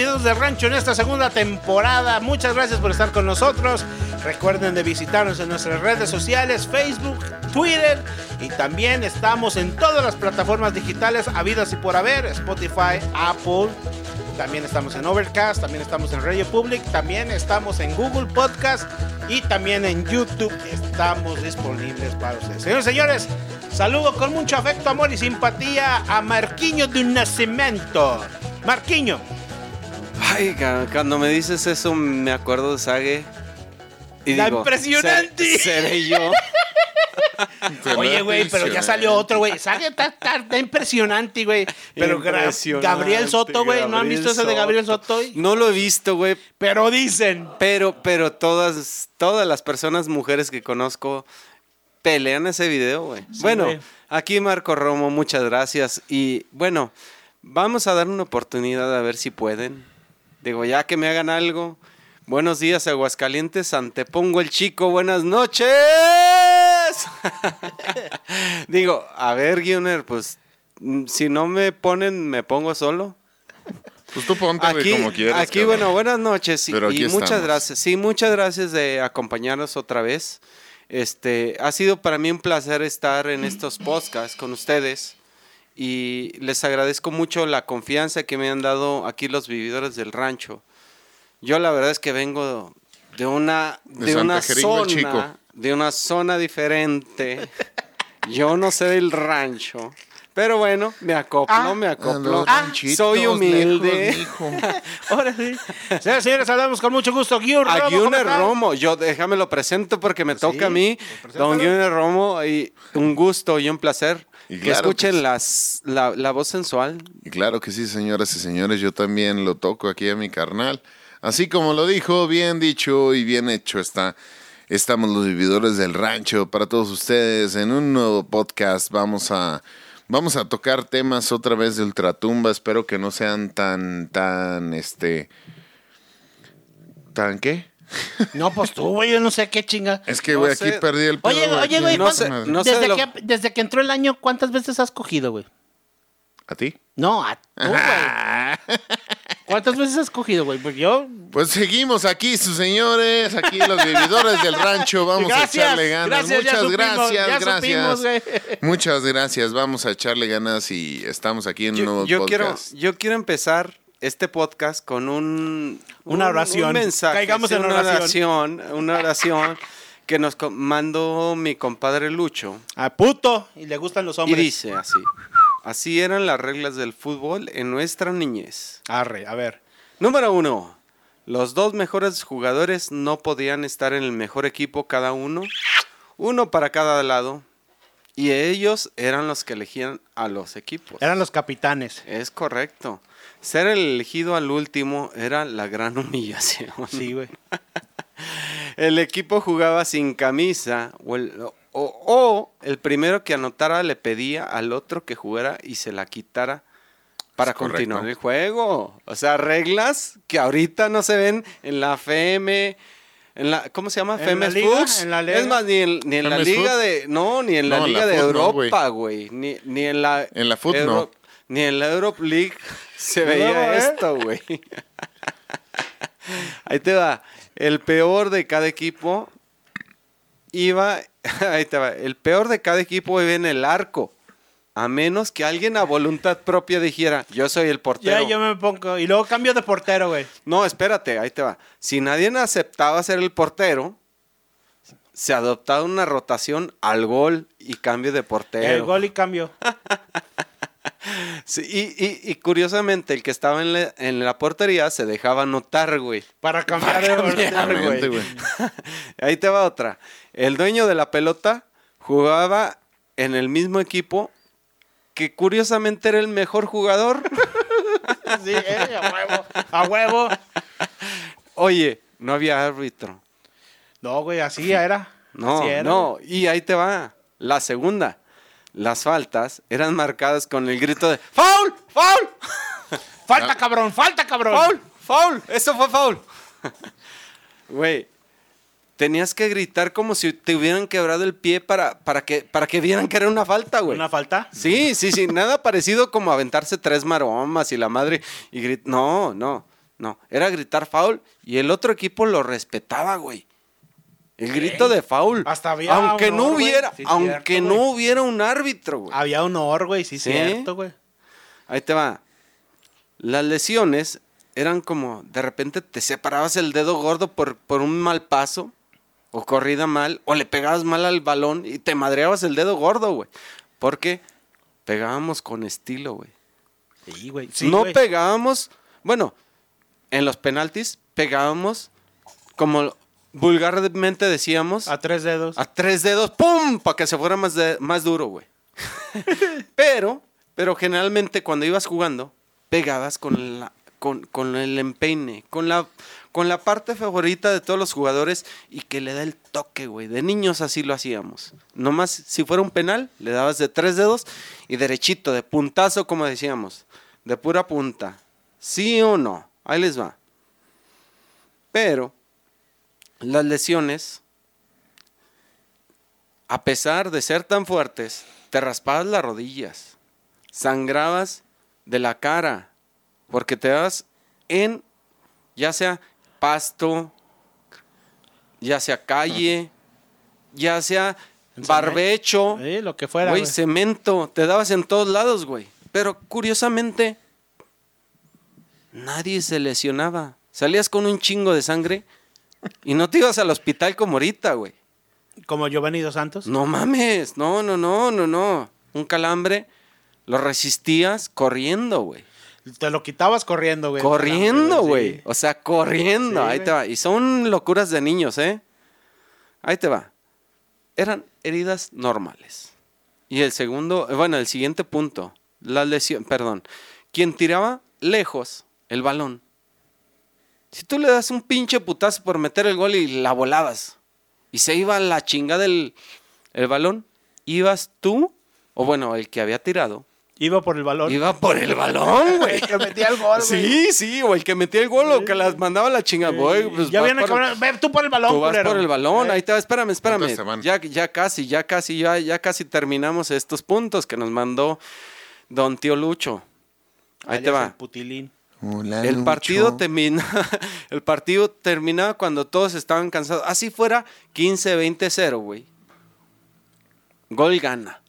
del rancho en esta segunda temporada. Muchas gracias por estar con nosotros. Recuerden de visitarnos en nuestras redes sociales, Facebook, Twitter y también estamos en todas las plataformas digitales habidas y por haber, Spotify, Apple. También estamos en Overcast, también estamos en Radio Public, también estamos en Google Podcast y también en YouTube estamos disponibles para ustedes. Señores, señores, saludo con mucho afecto, amor y simpatía a Marquiño de un Nacimiento. Marquiño. Ay, cuando me dices eso me acuerdo de Sage. Y La digo, impresionante. "¿Ser- ¿Seré yo? Oye, güey, pero ya salió otro, güey. Sabe, está, está- está impresionante, güey. Pero Impresionante, Gabriel Soto, güey. ¿No han visto ese de Gabriel Soto? No lo he visto, güey. Pero dicen. Pero, pero todas, todas las personas, mujeres que conozco, pelean ese video, güey. bueno, aquí Marco Romo, muchas gracias. Y bueno, vamos a dar una oportunidad a ver si pueden. Digo, ya que me hagan algo. Buenos días, Aguascalientes. Antepongo el chico. Buenas noches. Digo, a ver, Guioner, pues mm, si no me ponen, me pongo solo. Pues tú ponte, Aquí, como quieras. aquí cabrón. bueno, buenas noches y, muchas estamos. gracias. Sí, muchas gracias de acompañarnos otra vez. Este, ha sido para mí un placer estar en estos podcasts con ustedes y les agradezco mucho la confianza que me han dado aquí los vividores del rancho. Yo la verdad es que vengo de una De una Jeringo zona, de una zona diferente. Yo no sé del rancho. Pero bueno, me acoplo, Ah. me A acoplo. ranchitos Soy humilde. lejos. Ahora sí. Señores, señores, saludamos con mucho gusto. A Romo, ¿cómo Guioner? Romo, yo déjame lo presento porque me toca a mí. Don Guioner Romo, y un gusto y un placer Y que claro que escuchen sí. las, la, la voz sensual. Y claro que sí, señoras y señores, yo también lo toco aquí a mi carnal. Así como lo dijo, bien dicho y bien hecho está. Estamos los vividores del rancho para todos ustedes en un nuevo podcast. Vamos a vamos a tocar temas otra vez de ultratumba. Espero que no sean tan tan este tan qué? No, pues tú, güey, yo no sé qué chinga. Es que No güey, sé. aquí perdí el pedo, Oye, güey, oye, aquí. güey, No ¿cuántas- sé, no sé desde, de lo- que, desde que entró el año, ¿cuántas veces has cogido, güey? ¿A ti? No, a tú, güey. ¿Cuántas veces has cogido, güey? Porque yo. Pues seguimos aquí, sus señores, aquí los vividores del rancho, vamos Gracias, a echarle ganas. gracias, ya Muchas supimos, gracias, ya gracias. supimos, güey. Muchas gracias, vamos a echarle ganas y estamos aquí en un Yo, nuevo yo quiero, podcast. yo quiero empezar este podcast con un Una un- oración. un mensaje, Caigamos en una oración. oración, una oración que nos mandó mi compadre Lucho A puto. Y le gustan los y hombres. dice así: así eran las reglas del fútbol en nuestra niñez. Arre, a ver. Número uno. Los dos mejores jugadores no podían estar en el mejor equipo cada uno, uno para cada lado, y ellos eran los que elegían a los equipos. Eran los capitanes. Es correcto. Ser el elegido al último era la gran humillación. Sí, güey. El equipo jugaba sin camisa o el, o- o el primero que anotara le pedía al otro que jugara y se la quitara para Es correcto. continuar el juego. O sea, reglas que ahorita no se ven en la FM, en la ¿cómo se llama? En FM la liga, Foods. en la liga. Es más ni en, ni en la Femes liga de no, ni en la No, en la liga de Europa, güey, ni, ni en la En la Food no. Ni en la Europe League se veía ¿eh? esto, güey. Ahí te va. El peor de cada equipo iba. Ahí te va. El peor de cada equipo iba en el arco. A menos que alguien a voluntad propia dijera, yo soy el portero. Ya yo me pongo. Y luego cambio de portero, güey. No, espérate, ahí te va. Si nadie aceptaba ser el portero, se adoptaba una rotación al gol y cambio de portero. El gol y cambio. Sí, y, y- y curiosamente, el que estaba en la, en la portería se dejaba anotar, güey. Para cambiar Exactamente, güey. güey. Ahí te va otra. El dueño de la pelota jugaba en el mismo equipo que curiosamente era el mejor jugador. Sí, eh, a huevo. A huevo. Oye, no había árbitro. No, güey, así era. No, Así era. no. Y ahí te va. La segunda. Las faltas eran marcadas con el grito de ¡Foul! ¡Foul! Falta, cabrón, falta, cabrón. ¡Foul! ¡Foul! Eso fue foul. Güey. tenías que gritar como si te hubieran quebrado el pie para, para, que, para que vieran que era una falta, güey. ¿Una falta? Sí, sí, sí, nada parecido como aventarse tres maromas y la madre y grit... No, no, no. Era gritar foul y el otro equipo lo respetaba, güey. El grito de foul. Hasta había aunque no honor, güey. hubiera, Sí, aunque cierto, no hubiera un árbitro, güey. Había honor, güey, sí, Sí. cierto, güey. Ahí te va. Las lesiones eran como, de repente te separabas el dedo gordo por, por un mal paso, o corrida mal, o le pegabas mal al balón y te madreabas el dedo gordo, güey. Porque pegábamos con estilo, güey. Sí, güey. Sí, no pegábamos, bueno, en los penaltis pegábamos, como vulgarmente decíamos, A tres dedos. a tres dedos, ¡pum! Para que se fuera más, de- más duro, güey. pero, pero generalmente cuando ibas jugando, pegabas con, la, con, con el empeine, con la, con la parte favorita de todos los jugadores y que le da el toque, güey. De niños así lo hacíamos. Nomás, si fuera un penal, le dabas de tres dedos y derechito, de puntazo, como decíamos. De pura punta. ¿Sí o no? Ahí les va. Pero las lesiones a pesar de ser tan fuertes, te raspabas las rodillas, sangrabas de la cara, porque te dabas en, ya sea pasto, ya sea calle, ya sea barbecho, Sí, lo que fuera, güey. cemento, te dabas en todos lados, güey. Pero curiosamente, nadie se lesionaba. Salías con un chingo de sangre y no te ibas al hospital como ahorita, güey. Como Giovanni Dos Santos. No mames, no, no, no, no, no. Un calambre lo resistías corriendo, güey. Te lo quitabas corriendo, güey. Corriendo, Sí. güey. O sea, corriendo. Sí, Ahí te va. Y son locuras de niños, ¿eh? Ahí te va. Eran heridas normales. Y el segundo, bueno, el siguiente punto. La lesión, perdón. Quien tiraba lejos el balón. Si tú le das un pinche putazo por meter el gol y la volabas. Y se iba a la chingada el, el balón. Ibas tú, o bueno, el que había tirado. Iba por el balón. Iba por el balón, güey. que metía el gol, güey. Sí, sí, o el que metía el gol o que las mandaba a la chingada. Voy, pues, ya viene por-. Ve tú por el balón, Tú vas culero. por el balón, Eh, ahí te va, espérame, espérame. Ya, ya casi, ya casi, ya, ya casi terminamos estos puntos que nos mandó Don Tío Lucho. Ahí te va. el putilín. Hola, El partido termina, el partido terminaba cuando todos estaban cansados. Así fuera 15-20-0, güey. Gol gana.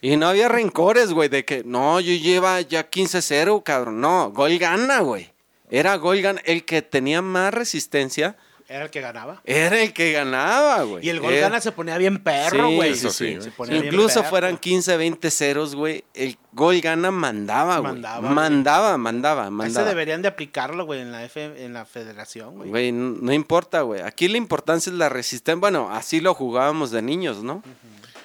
Y no había rencores, güey, de que no, yo lleva ya 15-0, cabrón. No, gol gana, güey. Era gol gana. El que tenía más resistencia Era el que ganaba. era el que ganaba, güey. Y el gol Era- gana se ponía bien perro, Sí, güey. eso sí, Se bien Incluso fueran 15, 20 ceros, güey. El gol gana mandaba, güey. Mandaba, Mandaba, güey. mandaba, Ese mandaba. deberían de aplicarlo, güey, en la F, en la federación, güey. Güey, no, no importa, güey. Aquí la importancia es la resistencia. Bueno, así lo jugábamos de niños, ¿no?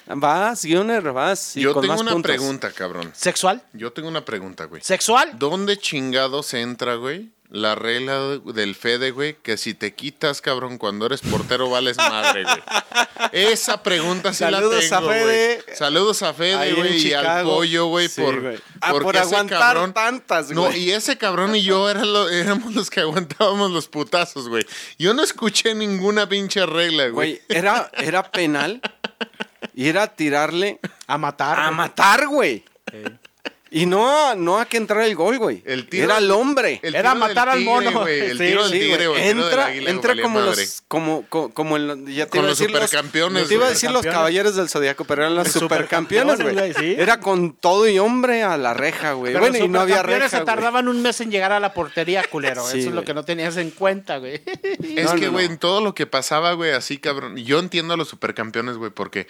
Vas, Gunner, vas. y Yo con tengo más una puntos. pregunta, cabrón. ¿Sexual? Yo tengo una pregunta, güey. ¿Sexual? ¿Dónde chingados entra, güey? La regla del Fede, güey, que si te quitas, cabrón, cuando eres portero vales madre, güey. Esa pregunta sí Saludos la a tengo, Fede. güey. Saludos a Fede, güey, y al pollo, güey, Sí, por, güey. Ah, porque por ese aguantar cabrón- tantas, No, güey. y ese cabrón y yo era lo- éramos los que aguantábamos los putazos, güey. Yo no escuché ninguna pinche regla, güey. Güey, era, era penal y era tirarle A matar. a güey. matar, güey. Y no, no a que entrara el gol, güey. El tiro- era el hombre. El Era matar al tigre, mono. güey, El Sí, tiro del tigre, güey. Entra, águila, entra como madre. los, como, como, como en- ya te Con iba a los decir los supercampeones, Te iba a decir los caballeros del zodiaco, pero eran los supercampeones, güey. supercampeones, sí. Era con todo y hombre a la reja, güey. Pero Bueno, los y no había supercampeones reja, se tardaban un mes en llegar a la portería, culero. Sí, Eso es lo que no tenías en cuenta, güey. Es No, que, güey, no. en todo lo que pasaba, güey, así, cabrón. Yo entiendo a los supercampeones, güey, porque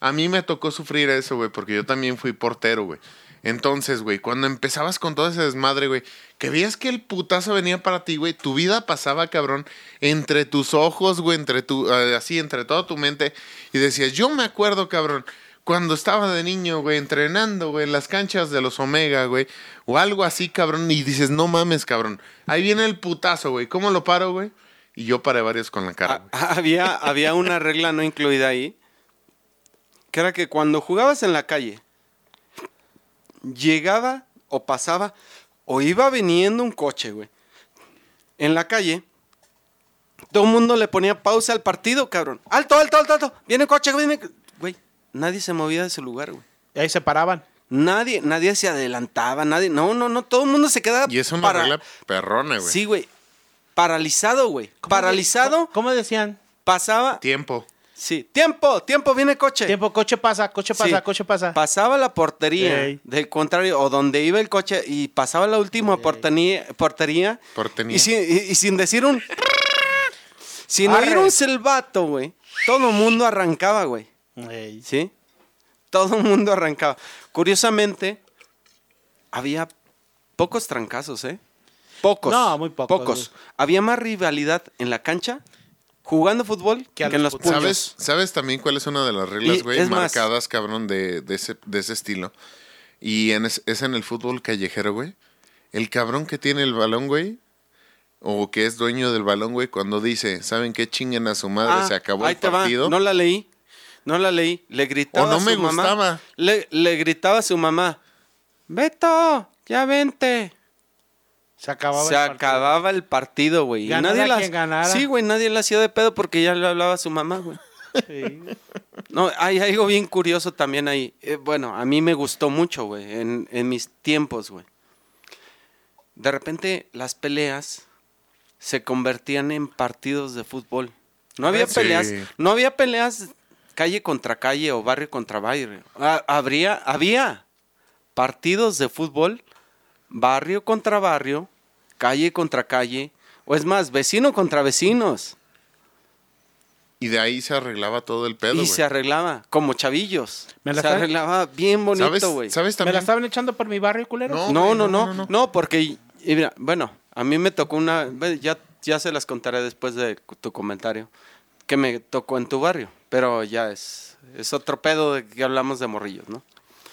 a mí me tocó sufrir eso, güey, porque yo también fui portero, güey. Entonces, güey, cuando empezabas con todo ese desmadre, güey, que veías que el putazo venía para ti, güey, tu vida pasaba, cabrón, entre tus ojos, güey, entre tu, eh, así, entre toda tu mente, y decías, yo me acuerdo, cabrón, cuando estaba de niño, güey, entrenando, güey, en las canchas de los Omega, güey, o algo así, cabrón, y dices, no mames, cabrón, ahí viene el putazo, güey, ¿cómo lo paro, güey? Y yo paré varios con la cara, güey. Ah, había, había una regla no incluida ahí, que era que cuando jugabas en la calle, llegaba o pasaba o iba viniendo un coche, güey. En la calle, Todo el mundo le ponía pausa al partido, cabrón. Alto, alto, alto, alto. Viene coche, viene. Güey, nadie se movía de su lugar, güey. Y ahí se paraban. Nadie, nadie se adelantaba, nadie. No, no, no. Todo el mundo se quedaba. Y es una para- regla perrona, güey. Sí, güey. Paralizado, güey. ¿Cómo Paralizado. de- ¿Cómo, cómo decían? Pasaba. Tiempo. Sí. Tiempo, tiempo, viene coche. Tiempo, coche pasa, coche pasa, Sí. coche pasa. Pasaba la portería Ey. del contrario, o donde iba el coche, y pasaba la última portería, portería, Portería. Y, sin, y- y sin decir un... Sin Arre. oír un silbato, güey. Todo el mundo arrancaba, güey. Ey. ¿Sí? Todo el mundo arrancaba. Curiosamente, había pocos trancazos, ¿eh? Pocos. No, muy pocos. Pocos. Había más rivalidad en la cancha jugando fútbol Que que, a en los los. ¿Sabes, ¿Sabes también cuál es una de las reglas, güey, más- marcadas, cabrón, de, de ese, de ese estilo? Y en es, es en el fútbol callejero, güey. El cabrón que tiene el balón, güey, o que es dueño del balón, güey, cuando dice, ¿saben qué chinguen a su madre? Ah, se acabó el va. partido. No la leí. No la leí. Le gritaba O no a su me mamá. gustaba. Le, le gritaba a su mamá. Beto, ya vente. Se acababa. Se el partido. acababa el partido, güey. Nadie la- quien ganara. Sí, güey, nadie le hacía de pedo porque ya le hablaba a su mamá, güey. Sí. No, hay algo bien curioso también ahí. Eh, bueno, a mí me gustó mucho, güey, en, en mis tiempos, güey. De repente las peleas se convertían en partidos de fútbol. No había Sí. peleas, no había peleas calle contra calle o barrio contra barrio. Ah, habría, había partidos de fútbol, barrio contra barrio, calle contra calle, o es más, vecino contra vecinos. Y de ahí se arreglaba todo el pedo, y se arreglaba como chavillos. ¿Me la se arreglaba bien bonito, ¿Sabes, güey. ¿Sabes ¿Me también? la estaban echando por mi barrio, culero? No. No, no, no, no, no, no, no. porque, y mira, bueno, a mí me tocó una, ya, ya se las contaré después de tu comentario, que me tocó en tu barrio, pero ya es, es otro pedo de que hablamos de morrillos, ¿no?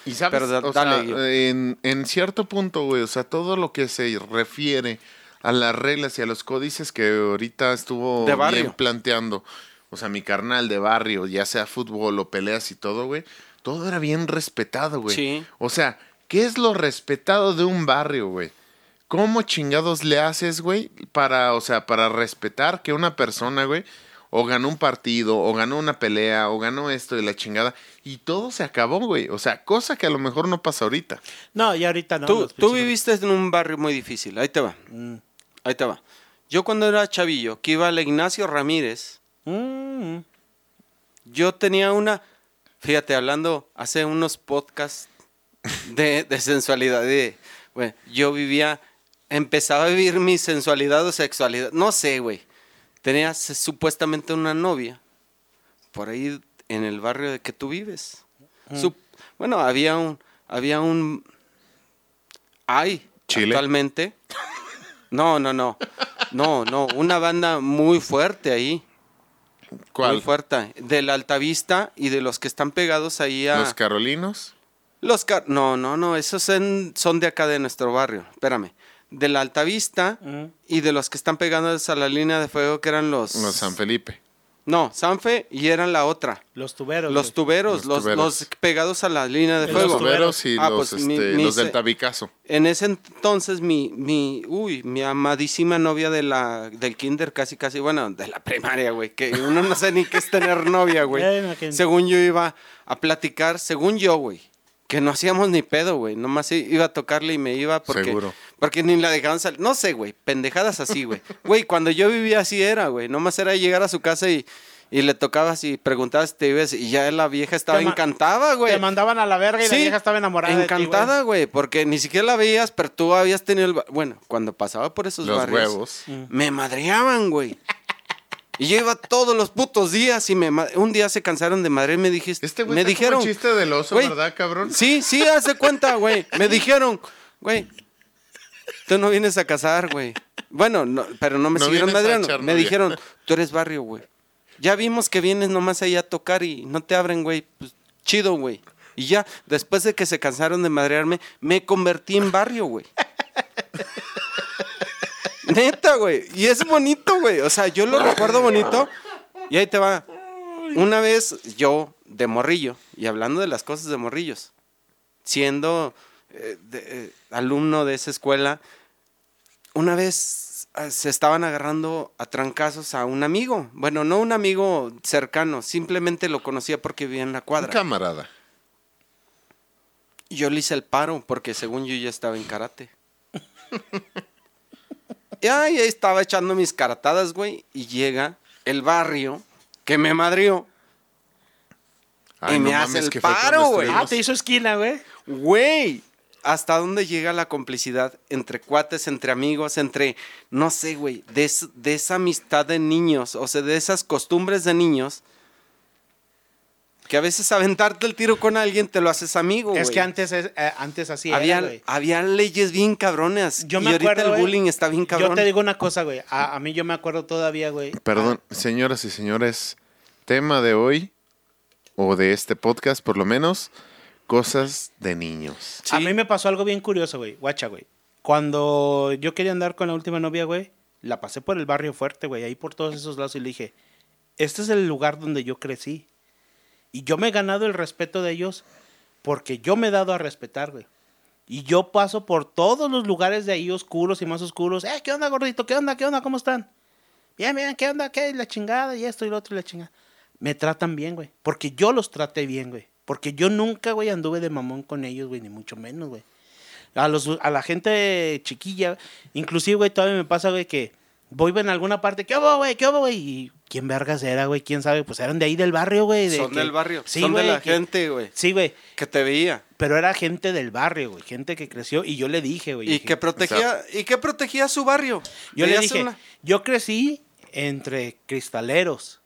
Y sabes, Pero da- o sea, dale, en, en cierto punto, güey, o sea, todo lo que se refiere a las reglas y a los códices que ahorita estuvo De bien planteando, o sea, mi carnal de barrio, ya sea fútbol o peleas y todo, güey, todo era bien respetado, güey. Sí. O sea, ¿qué es lo respetado de un barrio, güey? ¿Cómo chingados le haces, güey, para, o sea, para respetar que una persona, güey, o ganó un partido, o ganó una pelea, o ganó esto y la chingada, y todo se acabó, güey. O sea, cosa que a lo mejor no pasa ahorita. No, y ahorita no. tú, tú viviste en un barrio muy difícil, ahí te va, Mm. ahí te va. Yo cuando era chavillo, que iba al Ignacio Ramírez, Mm. yo tenía una, fíjate, hablando hace unos podcasts de, de sensualidad, de, güey, yo vivía, empezaba a vivir mi sensualidad o sexualidad, no sé, güey. Tenía supuestamente una novia por ahí en el barrio de que tú vives. Sup- bueno, había un, había un, hay ¿Chile? actualmente. No, no, no, no, no, una banda muy fuerte ahí. ¿Cuál? Muy fuerte. De la Altavista y de los que están pegados ahí a... ¿Los carolinos? Los car- No, no, no, esos son, son de acá de nuestro barrio. Espérame. De la Altavista Mm. y de los que están pegados a la línea de fuego que eran los... Los San Felipe. No, Sanfe y eran la otra. Los tuberos. Los tuberos, Los los, tuberos. los pegados a la línea de Los fuego. Los tuberos. y Ah, los, pues, mi- este, mi los se- del tabicazo. En ese entonces mi, mi, uy, mi amadísima novia de la, del kinder, casi, casi, bueno, de la primaria, güey, que uno no sé ni qué es tener novia, güey. Según yo iba a platicar, según yo, güey, que no hacíamos ni pedo, güey, nomás iba a tocarle y me iba porque, Seguro. Porque ni la dejaban salir, no sé, güey, pendejadas así, güey. Güey, cuando yo vivía así era, güey, nomás era llegar a su casa y, y le tocabas y preguntabas si te ibas y ya la vieja estaba Te encantada, güey. Te mandaban a la verga y la vieja estaba enamorada. Encantada, güey, porque ni siquiera la veías, pero tú habías tenido el... Bueno, cuando pasaba por esos Los barrios, huevos. me madreaban, güey. Y yo iba todos los putos días y me un día se cansaron de madre y me dijiste, Este güey me dijeron, como chiste del oso, ¿verdad, cabrón? Sí, sí, hace cuenta, güey. Me dijeron, güey, tú no vienes a casar, güey. Bueno, no, pero no me No siguieron madreando. Me dijeron, tú eres barrio, güey. Ya vimos que vienes nomás ahí a tocar y no te abren, güey. Pues, chido, güey. Y ya, después de que se cansaron de madrearme, me convertí en barrio, güey. Neta, güey. Y es bonito, güey. O sea, yo lo recuerdo bonito. Y ahí te va. Una vez yo, de morrillo, y hablando de las cosas de morrillos, siendo eh, de- eh, alumno de esa escuela, una vez ah, se estaban agarrando a trancazos a un amigo. Bueno, no un amigo cercano, simplemente lo conocía porque vivía en la Un cuadra. camarada. Y yo le hice el paro porque según yo ya estaba en karate. y ahí estaba echando mis caratadas, güey. Y llega el barrio que me madrió. Ay, Y me hace el paro, güey. Ah, te hizo esquina, güey. Güey, ¿hasta dónde llega la complicidad entre cuates, entre amigos, entre, no sé, güey, de, es- de esa amistad de niños, o sea, de esas costumbres de niños, que a veces aventarte el tiro con alguien te lo haces amigo, Es güey. que antes, es- eh, antes así había, era, había leyes bien cabrones. Yo y me ahorita acuerdo, el bullying está bien cabrón. Yo te digo una cosa, güey. A, a mí yo me acuerdo todavía, güey. Perdón, señoras y señores, tema de hoy, o de este podcast por lo menos, cosas de niños. A mí me pasó algo bien curioso, güey. Guacha, güey. Cuando yo quería andar con la última novia, güey, la pasé por el barrio fuerte, güey, ahí por todos esos lados y le dije, este es el lugar donde yo crecí. Y yo me he ganado el respeto de ellos porque yo me he dado a respetar, güey. Y yo paso por todos los lugares de ahí oscuros y más oscuros. Eh, ¿qué onda, gordito? ¿Qué onda? ¿Qué onda? ¿Cómo están? Bien, bien, ¿qué onda? ¿Qué? La chingada y esto y lo otro y la chingada. Me tratan bien, güey. Porque yo los traté bien, güey. Porque yo nunca, güey, anduve de mamón con ellos, güey, ni mucho menos, güey. A, los, a la gente chiquilla, inclusive, güey, todavía me pasa, güey, que voy en alguna parte, ¿qué hubo, güey? ¿Qué hubo, güey? Y quién vergas era, güey, quién sabe, pues eran de ahí del barrio, güey. de Son que- del barrio, Sí, son de güey, la que- gente, güey, Sí, güey, que te veía. pero era gente del barrio, güey, gente que creció y yo le dije, güey. Y dije- que protegía, y que protegía su barrio. yo le dije, una- yo crecí entre cristaleros,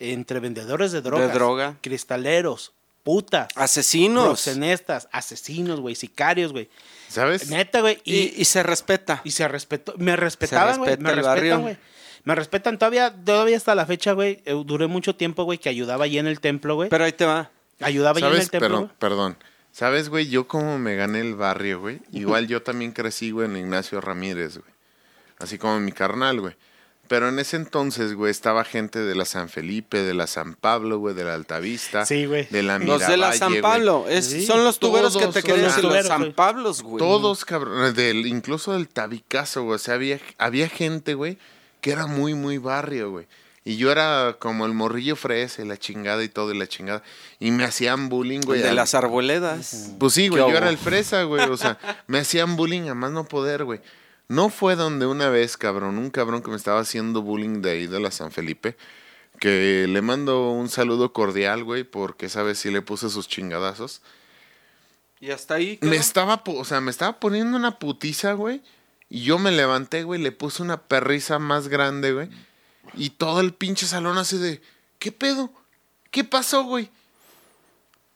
entre vendedores de drogas, droga. cristaleros, putas, Asesinos. proxenestas, asesinos, güey, sicarios, güey. ¿Sabes? Neta, güey. Y, Y, y se respeta. y se respetó, me respetaban, güey. respeta Me respetan, güey. Me respetan todavía, todavía hasta la fecha, güey. eh, Duré mucho tiempo, güey, que ayudaba ahí en el templo, güey. Pero ahí te va. Ayudaba ahí en el templo. Pero, güey. perdón. ¿Sabes, güey? Yo como me gané el barrio, güey. Igual yo también crecí, güey, en Ignacio Ramírez, güey. Así como mi carnal, güey. Pero en ese entonces, güey, estaba gente de la San Felipe, de la San Pablo, güey, de la Altavista. Sí, güey. De la Los de la Miravalle, San. Pablo. es- Sí. Son los tuberos que te querían los decir. Los tuberos, San. Pablos, güey. Todos, cabrón, del, incluso del tabicazo, güey. O sea, había, había gente, güey, que era muy, muy barrio, güey. Y yo era como el morrillo fresa la chingada y todo y la chingada. Y me hacían bullying, güey. de al- las arboledas. Pues sí, güey, ¿Qué yo era el fresa, güey. O sea, me hacían bullying a más no poder, güey. No fue donde una vez, cabrón, un cabrón que me estaba haciendo bullying de ahí de la San Felipe, que le mando un saludo cordial, güey, porque esa vez sí le puse sus chingadazos. Y hasta ahí. quedó. Me estaba, o sea, me estaba poniendo una putiza, güey. Y yo me levanté, güey, le puse una perriza más grande, güey. Y todo el pinche salón así de, ¿qué pedo? ¿Qué pasó, güey?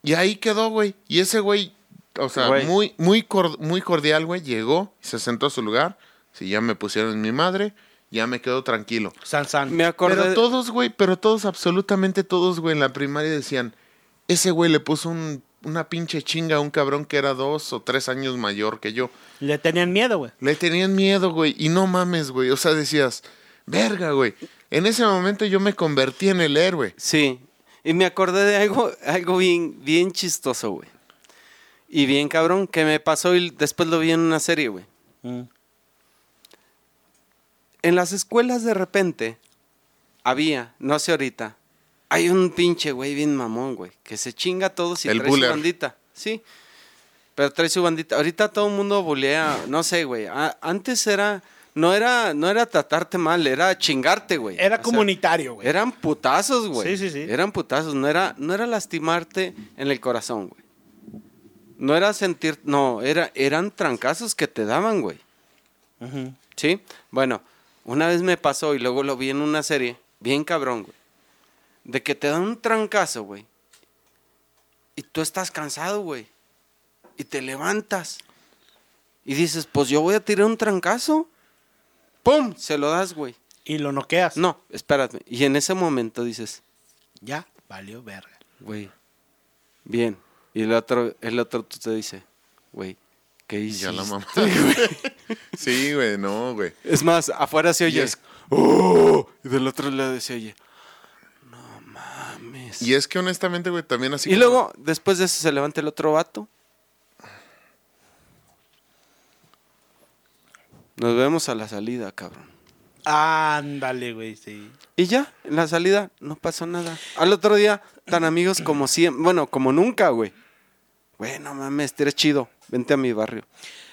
Y ahí quedó, güey. Y ese güey, o sea, Güey. muy, muy, muy cordial, güey, llegó y se sentó a su lugar. Si ya me pusieron mi madre, ya me quedo tranquilo. San San. Me acordé. Pero todos, güey, pero todos, absolutamente todos, güey, en la primaria decían, ese güey le puso un- una pinche chinga a un cabrón que era dos o tres años mayor que yo. Le tenían miedo, güey. Le tenían miedo, güey, y no mames, güey. O sea, decías, verga, güey. En ese momento yo me convertí en el héroe. Sí. Y me acordé de algo, algo bien, bien chistoso, güey. Y bien cabrón, que me pasó y después lo vi en una serie, güey. Mm. En las escuelas de repente había, no sé ahorita, hay un pinche güey bien mamón, güey, que se chinga a todos y El trae buller. su bandita. Sí. Pero trae su bandita. Ahorita todo el mundo bulea, no sé, güey. Antes era no era no era tratarte mal, era chingarte, güey. Era O comunitario, güey. eran putazos, güey. Sí, sí, sí. Eran putazos, no era no era lastimarte en el corazón, güey. No era sentir, no, era eran trancazos que te daban, güey. ¿Sí? Bueno, una vez me pasó y luego lo vi en una serie, bien cabrón, güey. De que te dan un trancazo, güey. Y tú estás cansado, güey. Y te levantas. Y dices, pues yo voy a tirar un trancazo. ¡Pum! Se lo das, güey. Y lo noqueas. No, espérate. Y en ese momento dices, Ya, valió verga. güey, bien. Y el otro, el otro te dice, güey, ¿qué Y hiciste? ya la mamá. sí, güey, no, güey. Es más, afuera se oye. es- "Oh", y del otro lado se oye. No mames. Y es que honestamente, güey, también así. y como- luego, después de eso, se levanta el otro vato. Nos vemos a la salida, cabrón. Ándale, güey, sí. Y ya, en la salida no pasó nada. Al otro día, tan amigos como siempre. Bueno, como nunca, güey. Güey, no mames, eres chido. Vente a mi barrio.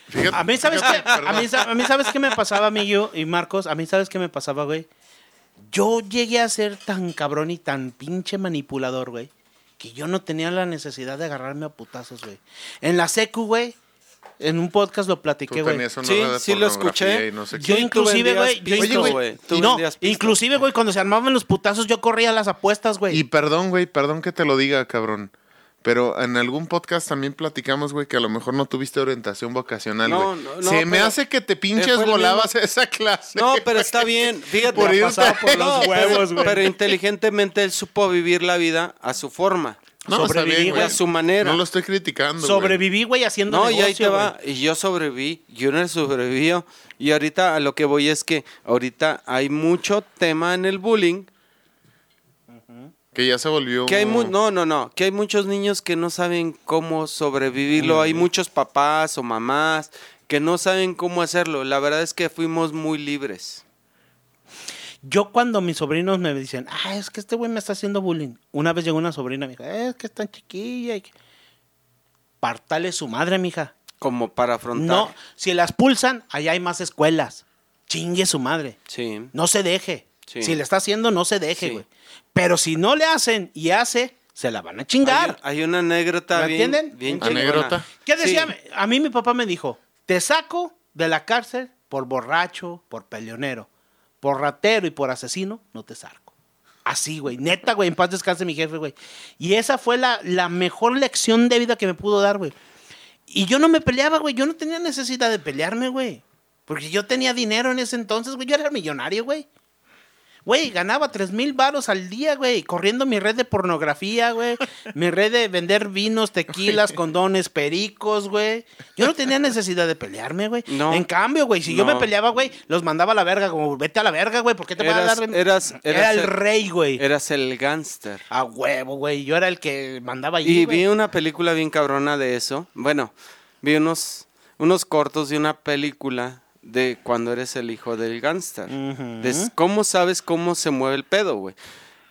Fíjate- A mí, ¿sabes qué? A mí, sa- a mí, ¿sabes qué me pasaba, amigo y Marcos? A mí, ¿sabes qué me pasaba, güey? Yo llegué a ser tan cabrón y tan pinche manipulador, güey, que yo no tenía la necesidad de agarrarme a putazos, güey. En la secu, güey, en un podcast lo platiqué, güey. Sí, sí lo escuché. no sé Yo inclusive, güey, yo güey. No, inclusive, güey, cuando se armaban los putazos, yo corría a las apuestas, güey. Y perdón, güey, perdón que te lo diga, cabrón. Pero en algún podcast también platicamos, güey, que a lo mejor no tuviste orientación vocacional, No, güey. no, no, Se me hace que te pinches volabas esa clase. No, pero está bien. Fíjate. Por por los huevos, pero, güey. pero inteligentemente él supo vivir la vida a su forma. No, Sobreviví, güey. a su manera. No lo estoy criticando. Sobreviví, güey, haciendo No, negocio, y ahí te va. Y yo sobreviví. No sobrevivió. Y ahorita a lo que voy es que ahorita hay mucho tema en el bullying. Que ya se volvió... Que hay mu- no, no, no. Que hay muchos niños que no saben cómo sobrevivirlo. Hay muchos papás o mamás que no saben cómo hacerlo. La verdad es que fuimos muy libres. Yo cuando mis sobrinos me dicen, ah, es que este güey me está haciendo bullying. Una vez llegó una sobrina y me dijo, es que es tan chiquilla. Y que... Partale su madre, mija. Como para afrontar. No, si las pulsan, allá hay más escuelas. Chingue su madre. Sí. No se deje. Sí. Si le está haciendo, no se deje, Sí. güey. Pero si no le hacen y hace, se la van a chingar. Hay, hay una anécdota ¿Me bien, entienden? bien ¿Anécdota? ¿Qué decía? Sí. A mí mi papá me dijo, te saco de la cárcel por borracho, por peleonero, por ratero y por asesino, no te saco. Así, güey. Neta, güey. En paz descanse mi jefe, güey. Y esa fue la, la mejor lección de vida que me pudo dar, güey. Y yo no me peleaba, güey. Yo no tenía necesidad de pelearme, güey. Porque yo tenía dinero en ese entonces, güey. Yo era millonario, güey. Güey, ganaba tres mil varos al día, güey, corriendo mi red de pornografía, güey, mi red de vender vinos, tequilas, condones, pericos, güey. Yo no tenía necesidad de pelearme, güey. No. En cambio, güey, si yo me peleaba, güey, los mandaba a la verga, como vete a la verga, güey, ¿por qué te voy a Eras- dar? eras- era eras el el- rey, güey. Eras el gángster. A huevo, güey. Yo era el que mandaba Y güey. vi una película bien cabrona de eso. Bueno, vi unos, unos cortos de una película de cuando eres el hijo del gángster. De ¿Cómo sabes cómo se mueve el pedo, güey?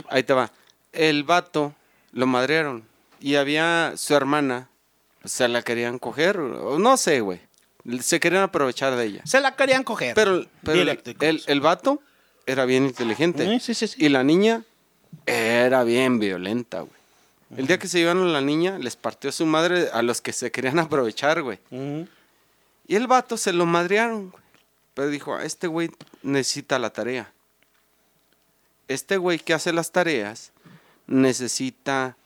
Ahí te va. El vato lo madrearon. Y había su hermana, pues, se la querían coger, o no sé, güey. Se querían aprovechar de ella. Se la querían coger. Pero, pero el, el, el vato era bien inteligente. Sí, sí, sí, sí. Y la niña era bien violenta, güey. El día que se llevaron a la niña, les partió su madre a los que se querían aprovechar, güey. Ujú. Y el vato se lo madrearon, güey. Pero dijo, "Ah, este güey necesita la tarea. Este güey que hace las tareas necesita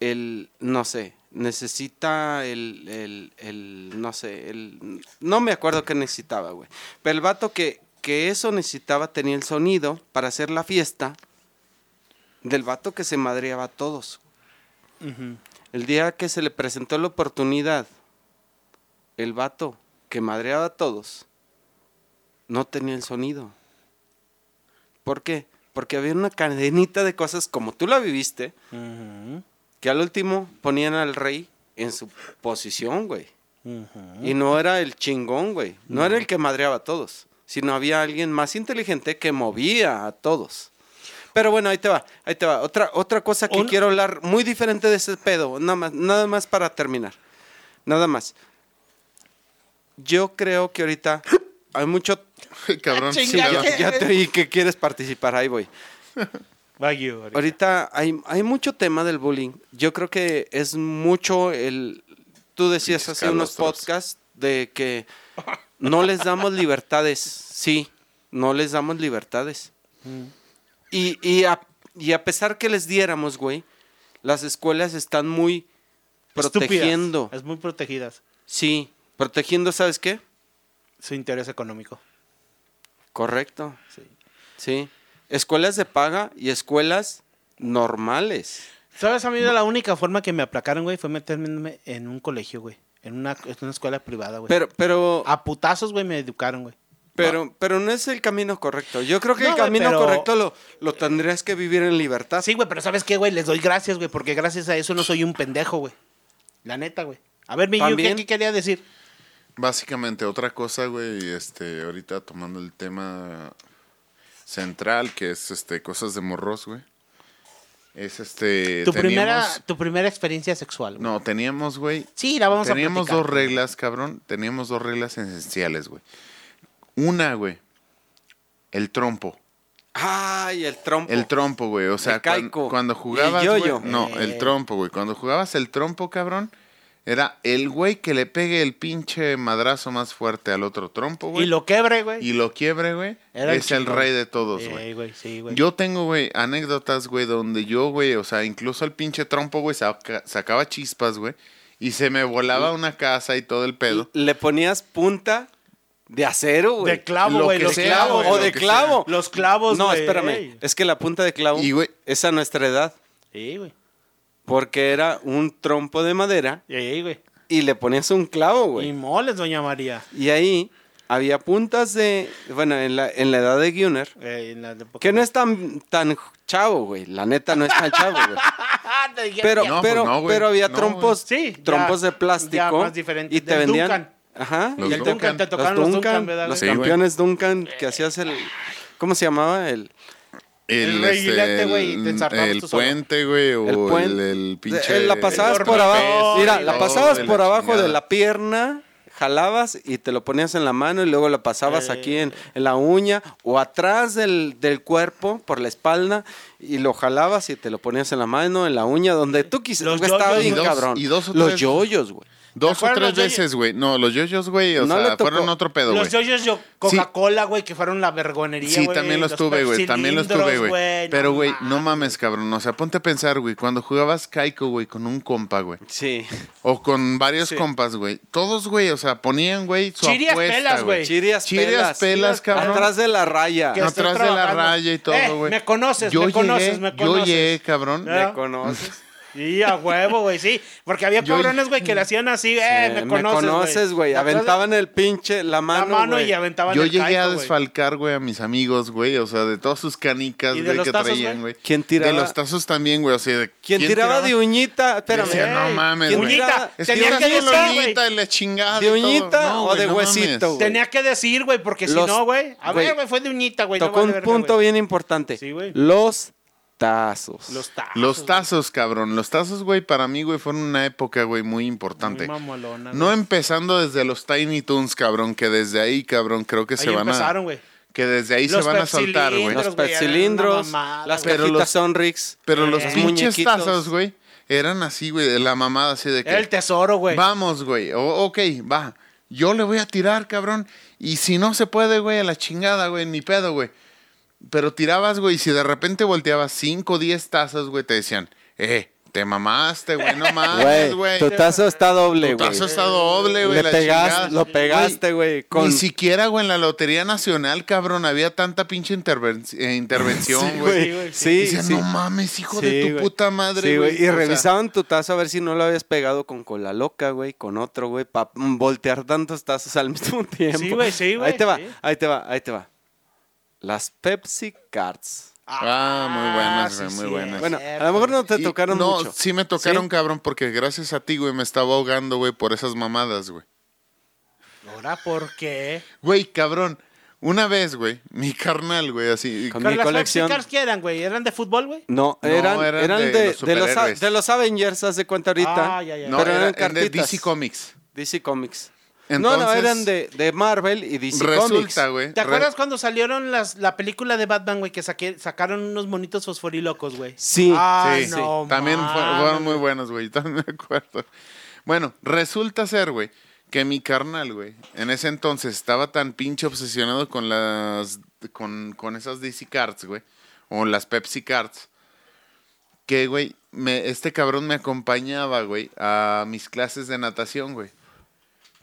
el, no sé, necesita el, el, el, no sé, el, no me acuerdo qué necesitaba, güey. Pero el vato que, que eso necesitaba tenía el sonido para hacer la fiesta del vato que se madreaba a todos. El día que se le presentó la oportunidad, el vato que madreaba a todos no tenía el sonido. ¿Por qué? Porque había una cadenita de cosas como tú la viviste, que al último ponían al rey en su posición, güey. Y no era el chingón, güey. No era el que madreaba a todos, sino había alguien más inteligente que movía a todos. Pero bueno, ahí te va, ahí te va. Otra, otra cosa que Un- quiero hablar muy diferente de ese pedo, nada más, nada más para terminar. Nada más. Yo creo que ahorita hay mucho... Cabrón. Ah, Sí, ya, ya te oí que quieres participar, ahí voy. Ahorita. Ahorita hay, hay mucho tema del bullying. Yo creo que es mucho el... Tú decías hace unos podcasts de que no les damos libertades. Sí, no les damos libertades. Mm. Y, y, a, y a pesar que les diéramos, güey, las escuelas están muy Estúpidas. protegiendo. Es muy protegidas. Sí, protegiendo, ¿sabes qué? Su interés económico. Correcto. Sí. Sí. Escuelas de paga y escuelas normales. ¿Sabes? A mí la única forma que me aplacaron, güey, fue meterme en un colegio, güey. En una, en una escuela privada, güey. Pero, pero, A putazos, güey, me educaron, güey. pero, pero no es el camino correcto. Yo creo que No, el camino pero- correcto lo, lo tendrías que vivir en libertad. Sí, güey, pero ¿sabes qué, güey? Les doy gracias, güey, porque gracias a eso no soy un pendejo, güey. La neta, güey. A ver, mi ¿qué, qué quería decir? Básicamente, otra cosa, güey, este, ahorita tomando el tema central, que es este, cosas de morros, güey. Es este. Tu primera, teníamos- tu primera experiencia sexual. güey. No, teníamos, güey. Sí, la vamos Teníamos a platicar. dos reglas, cabrón. Teníamos dos reglas esenciales, güey. Una, güey. El trompo. Ay, el trompo. El trompo, güey. O sea, El cuan- caico. cuando Y el jugabas. güey- yoyo. no, Eh. el trompo, güey. Cuando jugabas el trompo, cabrón, era el güey que le pegue el pinche madrazo más fuerte al otro trompo, güey. Y lo quebre, güey. y lo quiebre, güey. El Es el rey de todos, güey. güey, sí, güey. Yo tengo, güey, anécdotas, güey, donde yo, güey, o sea, incluso el pinche trompo, güey, saca- sacaba chispas, güey. Y se me volaba una casa y todo el pedo. Le ponías punta de acero, güey. De clavo, güey. Los clavos. o de clavo. Los clavos, No, espérame. Es que la punta de clavo Y, güey- es a nuestra edad. Sí, güey. Porque era un trompo de madera Sí, güey. y le ponías un clavo, Y güey. moles, doña María. Y ahí había puntas de. Bueno, en la, en la edad de Gunner. Eh, en la época- Que no es tan, tan chavo, güey. La neta no es tan chavo, güey. Pero, pues pero, no, güey. pero había No, trompos, güey. Sí, ya- trompos de ya plástico. más. Y te vendían. Duncan. Ajá. Los y el Duncan. Duncan, te Los tocaron los Duncan, Duncan, ¿verdad, los? Sí, güey. campeones Duncan, que hacías el. ¿Cómo se llamaba? El, El reguilete, güey, y te el, ensartabas el puente, güey, o el el, puente. el pinche... Eh, la pasabas el por abajo. Mira, la pasabas de por la abajo de la pierna, jalabas y te lo ponías en la mano y luego la pasabas Eh. aquí en, en la uña o atrás del, del cuerpo, por la espalda, y lo jalabas y te lo ponías en la mano, en la uña, donde tú quisieras. Los Güey, Estaba bien cabrón. y dos o Los yoyos, güey. Dos ¿Te o tres los veces, güey. No, los yoyos, güey, o No le sea, tocó. fueron otro pedo, Los güey. yoyos yo, Coca-Cola, güey, que fueron la vergonería, Sí, güey. también los tuve, güey. También los tuve, güey. Pero, güey, no mames. mames, cabrón. O sea, ponte a pensar, güey. Cuando jugabas Kaiko, güey, con un compa, güey. Sí. O con varios Sí. compas, güey. Todos, güey, o sea, ponían, güey, su Chirias apuesta, pelas, güey. Chirias, Chirias pelas. pelas, cabrón. Atrás de la raya. Que estoy Atrás de la trabajando. raya y todo, Eh, güey. me conoces, me conoces, me Yo conoces. llegué, cabrón. ¿Me conoces? Sí, a huevo, güey, sí. Porque había Yo- cabrones, güey, que le hacían así, eh, me conoces, güey. Atrás de- Aventaban el pinche, la la mano, mano güey. y aventaban Yo el llegué a caico, güey. desfalcar, güey, a mis amigos, güey. O sea, de todas sus canicas, ¿Y de güey, los que tazos, traían, güey? güey. ¿Quién tiraba? De los tazos también, güey. O sea, de- ¿Quién, tiraba, de uñita? Espérame. Decía, no Ey, mames, ¿quién güey. tiraba? Es Tenía que que era decir, güey. uñita y la chingada. ¿De y todo. uñita No, o güey, de no huesito, mames. güey? Tenía que decir, güey, porque si Los- no, güey. A güey, ver, güey, fue de uñita, güey. no Tocó vale un verga, punto güey. bien importante. Sí, güey. Los tazos. Los tazos. Los tazos, cabrón. Los tazos, güey, para mí, güey, fueron una época, güey, muy importante. Muy mamolona, No güey. empezando desde los Tiny Toons, cabrón, que desde ahí, cabrón, creo que se van empezaron, a... güey. Que desde ahí se Los van a soltar, güey. Los mamada, las. Pero cajitas los- Sonrix. Pero los Eh. pinches muñequitos. tazos, güey, eran así, güey, de la mamada así de que... El tesoro, güey. Vamos, güey. O- ok, va. Yo le voy a tirar, cabrón. Y si no se puede, güey, a la chingada, güey, ni pedo, güey. Pero tirabas, güey, y si de repente volteabas 5 o 10 tazas, güey, te decían, eh, te mamaste, güey, no mames, güey. tu tazo está doble, Tu güey. tazo está doble, güey. Lo pegaste, güey, con- Ni siquiera, güey, en la Lotería Nacional, cabrón, había tanta pinche interven- eh, intervención, Sí, güey. güey. Sí, Decían, sí. no mames, hijo Sí, de tu puta madre, Sí, güey. Y O sea, revisaban tu tazo a ver si no lo habías pegado con cola loca, güey, con otro, güey, para voltear tantos tazos al mismo tiempo. Sí, güey, sí, güey, Ahí te va, sí. ahí te va, ahí te va. Las Pepsi Cards. Ah, muy buenas, sí, güey, muy sí, buenas. Bueno, a lo mejor no te Y- tocaron no, mucho. sí me tocaron, ¿Sí? cabrón, porque gracias a ti, güey, me estaba ahogando, güey, por esas mamadas, güey. Ahora, ¿por qué? Güey, cabrón, una vez, güey, mi carnal, güey, así... Con Pero mi las colección. Pepsi Cards, ¿qué eran, güey? ¿Eran de fútbol, güey? No, No, eran, eran de de, los de los, superhéroes. de los Avengers, haz de cuenta ahorita. Ah, ya, ya. No, pero era- eran eran de cartitas. DC Comics. DC Comics. No, no, eran de, de Marvel y DC Comics. Resulta, güey. ¿Te acuerdas cuando salieron las, la película de Batman, güey? Que sacaron unos monitos fosforilocos, güey. Sí. Ah, Sí, no, también fueron muy buenos, güey. También me acuerdo. Bueno, resulta ser, güey, que mi carnal, güey, en ese entonces estaba tan pinche obsesionado con las. con, con esas DC Cards, güey. O las Pepsi Cards. Que, güey, me, este cabrón me acompañaba, güey, a mis clases de natación, güey.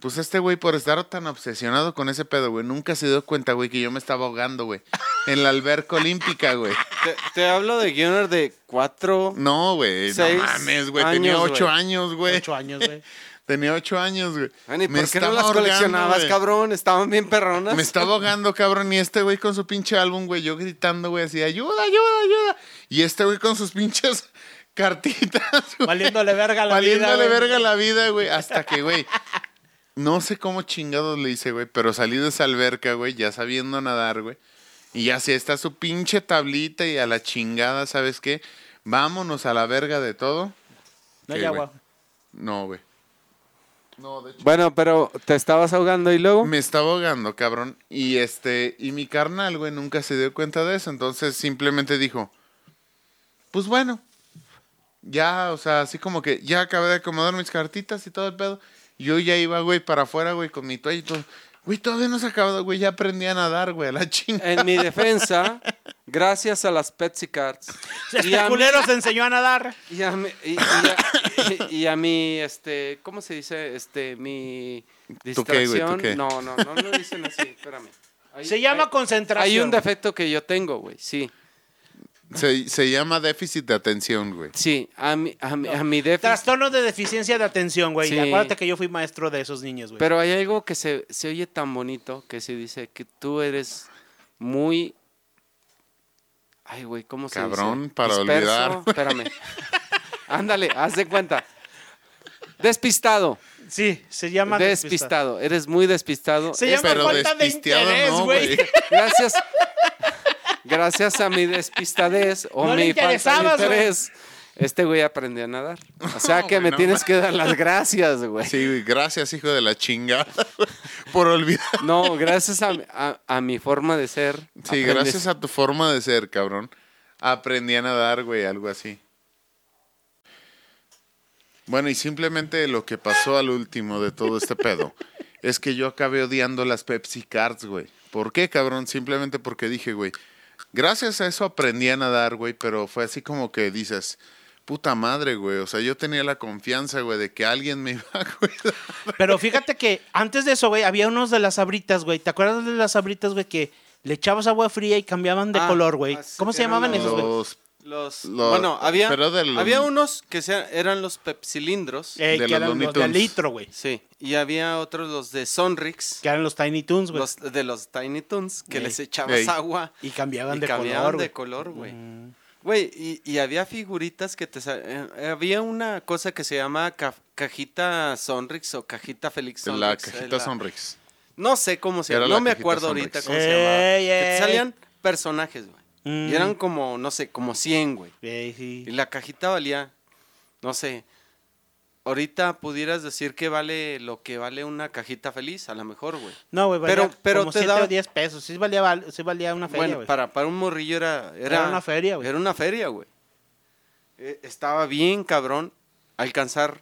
Pues este güey, por estar tan obsesionado con ese pedo, güey, nunca se dio cuenta, güey, que yo me estaba ahogando, güey. En la alberca olímpica, güey. Te, te hablo de Gunner de cuatro. No, güey, no Seis mames, güey. Tenía años, ocho güey. años, güey. Ocho años, güey. Tenía ocho años, güey. Ay, ¿y Me ¿Por qué no las ahogando, coleccionabas, güey. cabrón? Estaban bien perronas. Me estaba ahogando, cabrón. Y este güey con su pinche álbum, güey, yo gritando, güey, así, ayuda, ayuda, ayuda. Y este güey con sus pinches cartitas, güey. Valiéndole verga la vida, Valiéndole güey. verga la vida, güey. Hasta que, güey, no sé cómo chingados le hice, güey, pero salí de esa alberca, güey, ya sabiendo nadar, güey. Y ya sí, está su pinche tablita y a la chingada, ¿sabes qué? Vámonos a la verga de todo. No hay ¿Qué, agua. No, güey. No, de hecho. Bueno, pero te estabas ahogando y luego. Me estaba ahogando, cabrón. Y este, y mi carnal, güey, nunca se dio cuenta de eso. Entonces simplemente dijo, pues bueno, ya, o sea, así como que ya acabé de acomodar mis cartitas y todo el pedo. Yo ya iba, güey, para afuera, güey, con mi toalla y todo. Güey, todavía no se ha acabado, güey, ya aprendí a nadar, güey, a la chinga. En mi defensa, gracias a las Pepsi Cards. Y Este a, mi, culero se enseñó a nadar. y a mi- y- y a- y- y a mi, este, ¿cómo se dice? Este, mi ¿Tú qué, güey? ¿Tú distracción. qué? No, no, no lo dicen así, espérame. Hay- Se llama hay- concentración. Hay un defecto que yo tengo, güey, sí. Se, se llama déficit de atención, güey. Sí, a mi, a mi, a mi déficit. Trastorno de deficiencia de atención, güey. Sí. Acuérdate que yo fui maestro de esos niños, güey. Pero hay algo que se, se oye tan bonito que se dice que tú eres muy. Ay, güey, ¿cómo se Cabrón, dice? para olvidar. Espérame. Ándale, haz de cuenta. Despistado. Sí, se llama Despistado. Eres muy despistado. Se llama Pero falta de interés, no, güey. güey. Gracias. Gracias a mi despistadez o No mi falta de interés. Este güey aprendió a nadar. O sea No, que me no tienes que dar las gracias, güey. Sí, gracias, hijo de la chingada, por olvidar. No, gracias a, a- a mi forma de ser. Sí, aprendes- gracias a tu forma de ser, cabrón. Aprendí a nadar, güey, algo así. Bueno, y simplemente lo que pasó al último de todo este pedo es que yo acabé odiando las Pepsi Cards, güey. ¿Por qué, cabrón? Simplemente porque dije, güey, gracias a eso aprendí a nadar, güey, pero fue así como que dices, puta madre, güey. O sea, yo tenía la confianza, güey, de que alguien me iba a cuidar. Pero fíjate que antes de eso, güey, había unos de las abritas, güey. ¿Te acuerdas de las abritas, güey, que le echabas agua fría y cambiaban de Ah, color, güey? ¿Cómo se llamaban los- esos, güey? Los Los, Los- bueno, había, pero de los- había unos que se- eran los pepsilindros. Eh, de que los eran los de litro, güey. Sí. Y había otros, los de Sonrix. Que eran los Tiny Toons, güey. Los de los Tiny Toons, que Ey. les echabas Ey. agua. Y cambiaban y de cambiaban color, de güey. color, güey. Mm. Güey, y, y había figuritas que te... eh, había una cosa que se llama ca- cajita Sonrix o cajita Félix Sonrix. la eh, cajita la- Sonrix. No sé cómo se llama. la No me acuerdo Sonrix. ahorita cómo se llamaba. Que te salían personajes, güey. Mm. Y eran como, no sé, como 100, güey. Eh, sí. Y la cajita valía, no sé, ahorita pudieras decir que vale lo que vale una cajita feliz, a lo mejor, güey. No, güey, valía Pero- pero como te 7 daba- o 10 pesos. Sí valía, val- sí valía una feria, bueno, para, para un morrillo era, era... Era una feria, güey. Era una feria, güey. Eh, estaba bien, cabrón, alcanzar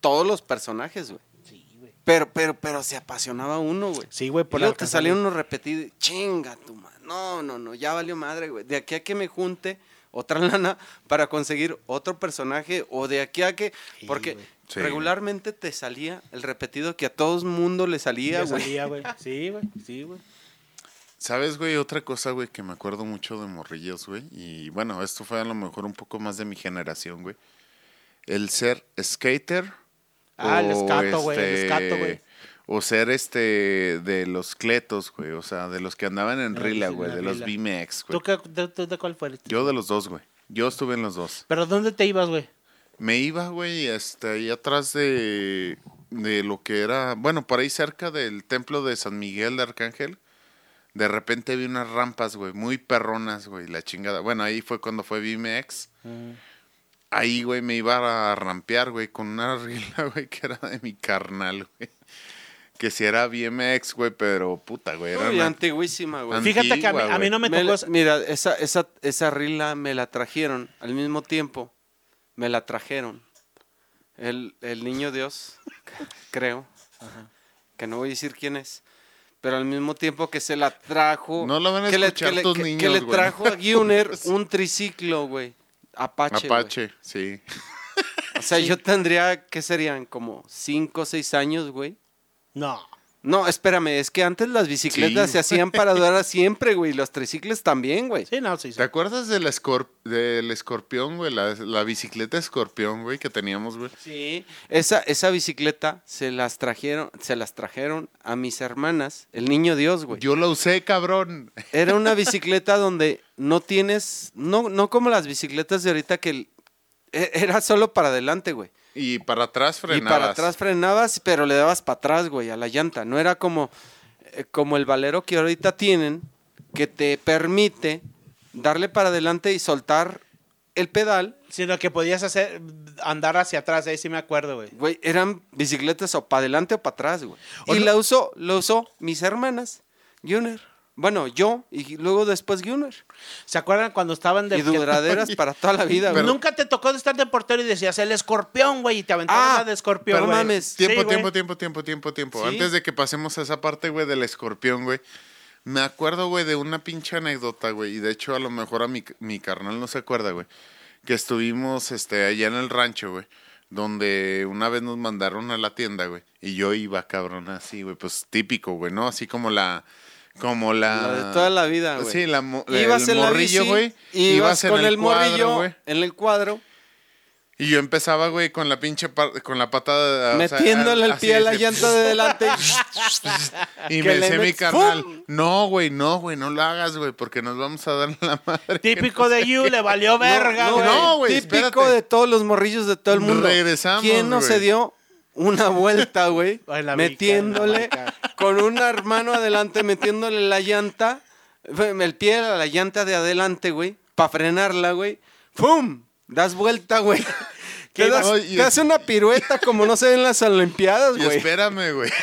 todos los personajes, güey. Sí, güey. Pero, pero, pero se apasionaba uno, güey. Sí, güey, Y por luego te salían unos repetidos. Chinga tu madre. No, no, no, ya valió madre, güey. De aquí a que me junte otra lana para conseguir otro personaje o de aquí a que... Porque. Sí. regularmente te salía el repetido que a todo mundo le salía, güey. salía, güey. Sí, güey. Sí, güey. ¿Sabes, güey? Otra cosa, güey, que me acuerdo mucho de morrillos, güey. Y bueno, esto fue a lo mejor un poco más de mi generación, güey. El ser skater. Ah, el o escato, güey, el escato, güey. O ser este de los cletos, güey. O sea, de los que andaban en Rila, güey. De los. BMX, ¿Tú, güey. de, tú de cuál fue? Yo de los dos, güey. Yo estuve en los dos. ¿Pero dónde te ibas, güey? Me iba, güey, este, ahí atrás de, de lo que era, bueno, por ahí cerca del templo de San Miguel de Arcángel. De repente vi unas rampas, güey, muy perronas, güey, la chingada. Bueno, ahí fue cuando fue BMX. Ahí, güey, me iba a rampear, güey, con una rila, güey, que era de mi carnal, güey. Que si era BMX, güey, pero puta, güey, era Uy, antiguísima, güey. Fíjate que a mí, a mí no me Me tocó... la- mira, esa, esa, esa rila me la trajeron al mismo tiempo. Me la trajeron. El, el niño Dios, creo. Que no voy a decir quién es. Pero al mismo tiempo que se la trajo. No lo van a que le- escuchar que le, tus que- le trajo a Guner un triciclo, güey. Apache. Apache, sí. O sea, yo tendría, ¿qué serían? Como 5 o 6 años, güey. No. No, espérame, es que antes las bicicletas Sí. se hacían para durar siempre, güey. Los triciclos también, güey. Sí, no, sí. sí. ¿Te acuerdas del, escorp- del escorpión, güey? La, la bicicleta escorpión, güey, que teníamos, güey. Sí, esa, esa bicicleta se las trajeron, se las trajeron a mis hermanas, el niño Dios, güey. Yo la usé, cabrón. Era una bicicleta donde no tienes, no, no como las bicicletas de ahorita que el- e- era solo para adelante, güey. Y para atrás Y frenabas. para atrás frenabas, pero le dabas para atrás, güey, a la llanta. No era como, eh, como el valero que ahorita tienen, que te permite darle para adelante y soltar el pedal. Sino que podías hacer andar hacia atrás, ahí sí me acuerdo, güey. Güey, eran bicicletas o para adelante o para atrás, güey. Y no- la usó, lo usó mis hermanas, Gunner. Bueno, yo y luego después Gunner. ¿Se acuerdan cuando estaban de Y duraderas para toda la vida, güey. Nunca te tocó de estar de portero y decías el escorpión, güey, y te aventabas Ah, la de escorpión, no güey. mames. Tiempo, Sí, güey. tiempo, tiempo, tiempo, tiempo, tiempo. Sí. Antes de que pasemos a esa parte, güey, del escorpión, güey. Me acuerdo, güey, de una pinche anécdota, güey. Y de hecho, a lo mejor a mi, mi carnal no se acuerda, güey. Que estuvimos este, allá en el rancho, güey. Donde una vez nos mandaron a la tienda, güey. Y yo iba, cabrón, así, güey. Pues típico, güey, ¿no? Así como la. Como la. La de toda la vida, güey. Sí, la, mo- Ibas el en morrillo, güey. Ibas, en con el, cuadro, morrillo güey. en el cuadro, Y yo empezaba, güey, con la pinche con la patada. o sea, metiéndole el pie a la llanta de delante. Y me decía mi carnal, no, güey, no, güey, no lo hagas, güey, porque nos vamos a dar la madre. Típico de You, le valió verga, no, güey. no, güey, Típico espérate. de todos los morrillos de todo el mundo. Regresamos, ¿Quién no se dio una vuelta, güey? Metiéndole con un hermano adelante, metiéndole la llanta, el pie a la llanta de adelante, güey, para frenarla, güey. ¡Pum! Das vuelta, güey. ¿Qué Te das, te das una pirueta como no se ve en las Olimpiadas, Y güey. espérame, güey.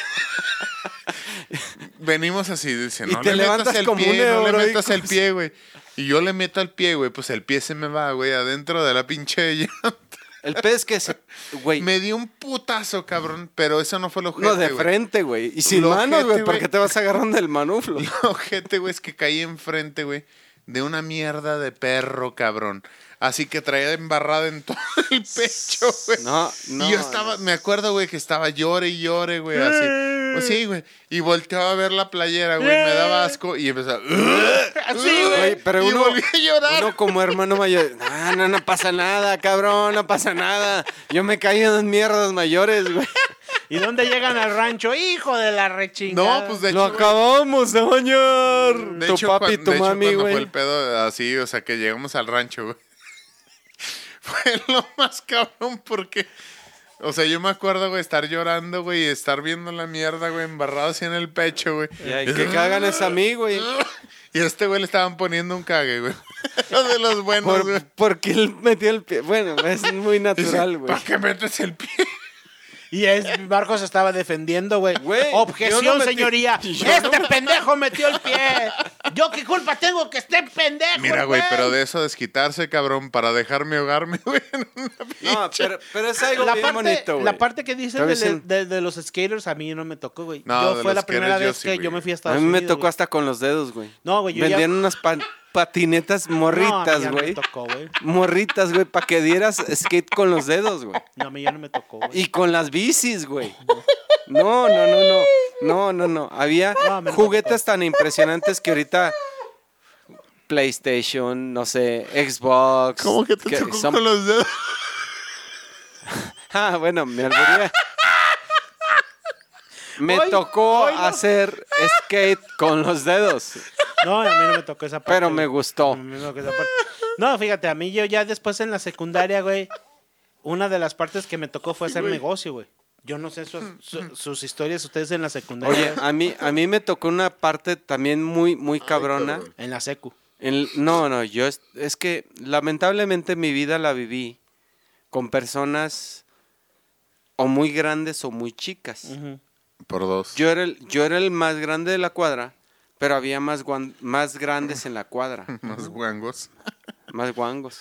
Venimos así, dice, Y no te le levantas metas el como pie, un no le metas el pie, güey. Y yo le meto el pie, güey, pues el pie se me va, güey, adentro de la pinche llanta. El pez que se... Güey, Me dio un putazo, cabrón, pero eso no fue lo ojete, no, de frente, güey. Y sin Lo manos, güey, güey. porque te vas agarrando el manuflo. Lo ojete, güey, es que caí enfrente, güey, de una mierda de perro, cabrón. Así que traía embarrada en todo el pecho, güey. No, no. y yo estaba, me acuerdo, güey, que estaba llore y llore, güey, así. Pues sí, güey. Y volteaba a ver la playera, güey, me daba asco y empezaba. Así, güey. Pero y uno, volví a llorar. uno como hermano mayor, ah, no, no pasa nada, cabrón, no pasa nada. Yo me caí en las mierdas mayores, güey. ¿Y dónde llegan al rancho? Hijo de la rechingada. No, pues de Lo hecho. güey, acabamos de bañar. de tu hecho, papi tu de hecho, mami, cuando fue güey. el pedo así, o sea, que llegamos al rancho, güey. Fue lo más cabrón porque. O sea, yo me acuerdo, güey, estar llorando, güey, y estar viendo la mierda, güey, embarrado así en el pecho, güey. Y que cagan es a mí, güey. Y a este güey le estaban poniendo un cague, güey. de los buenos, güey. Por, porque él metió el pie. Bueno, es muy natural, güey. ¿Para qué metes el pie? Y es, Marcos estaba defendiendo, güey. Objeción, yo no metí- señoría. yo este pendejo metió el pie. ¿Yo qué culpa tengo que esté pendejo? Mira, güey, pero de eso desquitarse, cabrón, para dejarme ahogarme, güey. No, pero, pero es algo la bien parte, bonito, güey. la parte que dicen de, dicen- de- de los skaters a mí no me tocó, güey. No, yo de fue los la primera skaters yo vez sí, que yo me fui a A Estados mí me Unidos, tocó hasta con los dedos, güey. No, güey, yo ya- Vendían unas pa- patinetas No, a mí morritas, ya no me güey. tocó, güey. morritas, güey, para que dieras skate con los dedos, güey. No, a mí ya no me tocó, güey. Y con las bicis, güey. No, no, no, no. No, no, no. Había No, juguetes tan impresionantes que ahorita PlayStation, no sé, Xbox. ¿Cómo que te tocó son- con los dedos? Ah, bueno, me albureé. Me Hoy- tocó hoy no. hacer skate con los dedos. No, a mí no me tocó esa parte. Pero me gustó. A mí me tocó esa parte. No, fíjate, a mí yo ya después en la secundaria, güey, una de las partes que me tocó fue hacer negocio, güey. Yo no sé sus, su- sus historias ustedes en la secundaria. Oye, a mí, a mí me tocó una parte también muy, muy cabrona. cabrón. En la secu. En- no, no, yo es, es que lamentablemente mi vida la viví con personas o muy grandes o muy chicas. Por dos. Yo era el, yo era el más grande de la cuadra, pero había más, guan- más grandes en la cuadra, Más guangos. más guangos.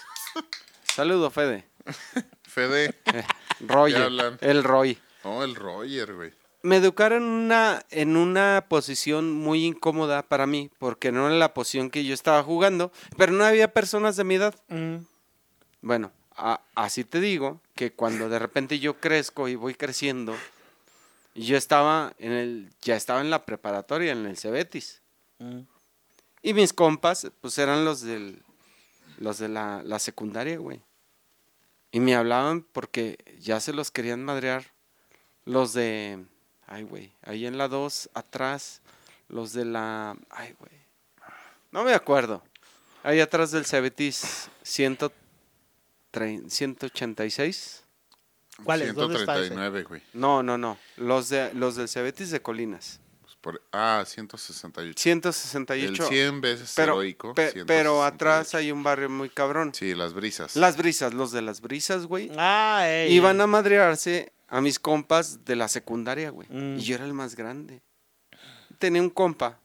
Saludo, Fede. Fede. Eh, Roger, el Roy. No, el Roger, güey. Me educaron en una, en una posición muy incómoda para mí, porque no era la posición que yo estaba jugando, pero no había personas de mi edad. Mm. Bueno, a- así te digo que cuando de repente yo crezco y voy creciendo, y yo estaba en el, ya estaba en la preparatoria, en el Cebetis. Mm. Y mis compas, pues eran los del, los de la, la secundaria, güey. Y me hablaban porque ya se los querían madrear los de, ay, güey, ahí en la 2, atrás, los de la, ay, güey, no me acuerdo. Ahí atrás del Cebetis 130, 186. ¿Cuáles? ¿Dónde está ese? 139, güey. No, no, no. Los, de, los del Cebetis de Colinas. Por- ah, 168. El 168. 100 veces pero, heroico. pe- 168. pero atrás hay un barrio muy cabrón. Sí, las brisas. Las brisas, los de las brisas, güey. Ah, ey. Iban a madrearse a mis compas de la secundaria, güey. Mm. Y yo era el más grande. Tenía un compa,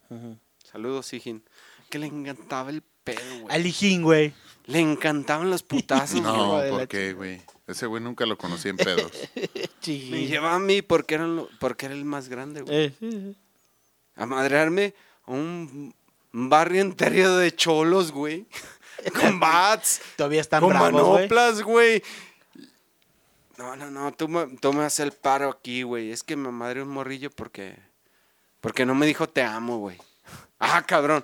saludos, Sigin, que le encantaba el pedo, güey. Al Hijín, güey. Le encantaban los putazos. No, ¿por qué, güey? Ese güey nunca lo conocí en pedos. Me llevaba a mí porque era, lo- porque era el más grande, güey. Sí. A madrearme a un barrio entero de cholos, güey. Con bats, Todavía están con bravos, güey. manoplas, güey. No, no, no, tú me, tú me haces el paro aquí, güey. Es que me madre un morrillo porque, porque no me dijo te amo, güey. Ah, cabrón.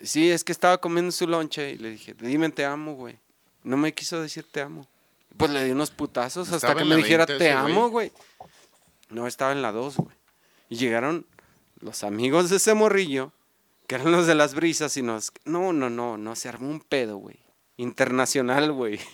Sí, es que estaba comiendo su lonche y le dije, dime te amo, güey. No me quiso decir te amo. Pues le di unos putazos hasta ¿Estaba que me dijera 20 te amo, güey. No, estaba en la 2, güey. Y llegaron los amigos de ese morrillo, que eran los de las brisas, y nos... No, no, no, no, se armó un pedo, güey. Internacional, güey.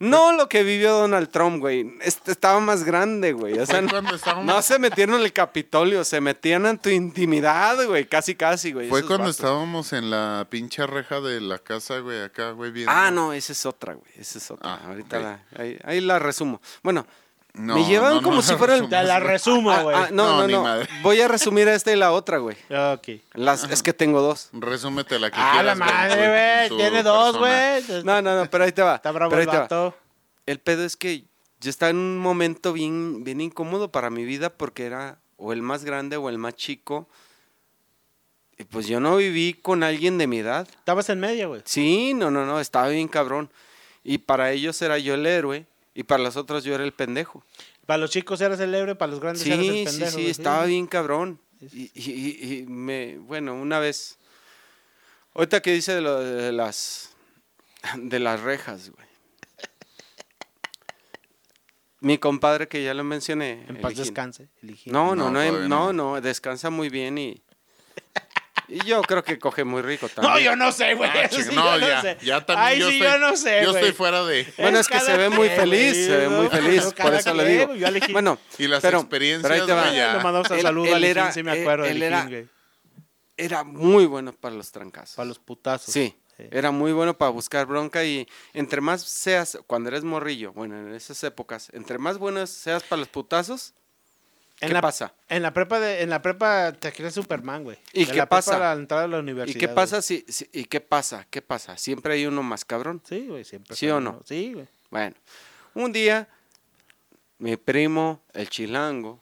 No lo que vivió Donald Trump, güey. Este estaba más grande, güey. O sea, estábamos- no se metieron en el Capitolio, se metían en tu intimidad, güey. Casi, casi, güey. Fue esos cuando vatos. estábamos en la pinche reja de la casa, güey, acá, güey, viendo. Ah, no, esa es otra, güey. Esa es otra. Ah, Ahorita la, ahí, ahí la resumo. Bueno, No, me llevaban no, como no si la fuera el... Te la resumo, Ah, güey. ah, no, No, no, madre. Voy a resumir esta y la otra, güey. Ok. Las, es que tengo dos. Resúmete la que Ah, la quieras, güey, madre, tu- güey. Tiene dos, güey. No, no, no, pero ahí te va. Está bravo pero el ahí te va. vato. El pedo es que yo estaba en un momento bien, bien incómodo para mi vida porque era o el más grande o el más chico. Y pues yo no viví con alguien de mi edad. Estabas en medio, güey. Sí, no, no, no, estaba bien cabrón. Y para ellos era yo el héroe y para los otros yo era el pendejo. Para los chicos eras el héroe, para los grandes eras el Sí, sí, pendejo. sí, güey. estaba bien cabrón. Y, y- y- y me, bueno, una vez, ahorita que dice de, lo de las, de las rejas, güey. Mi compadre que ya lo mencioné. En paz descanse. No, no, no, no. no, descansa muy bien y, y yo creo que coge muy rico No, también. yo no sé, güey. Ah, sí, no, yo ya, sé. ya también Ay, yo sí, estoy, yo no sé, Yo estoy fuera de... Bueno, es que se ve muy feliz, se ve muy ¿no? feliz, Cada por eso le digo. yo. Bueno, Y las pero, experiencias, pero ahí te va. ya. Le mandamos un Él- saludo él al era- Hijín, sí me acuerdo él del era- muy bueno para los trancazos. Para los putazos. Sí, Sí. era muy bueno para buscar bronca y entre más seas, cuando eres morrillo, bueno, en esas épocas, entre más bueno seas para los putazos, En ¿qué la, pasa? En la prepa de, en la prepa te crees Superman, güey. ¿Y De qué la prepa pasa? a la entrada a la ¿Y universidad. qué güey. pasa si, si- y qué pasa? ¿Qué pasa? Siempre hay uno más cabrón. Sí, güey, siempre. ¿Sí o no? uno. Sí, güey. Bueno, un día mi primo, el chilango,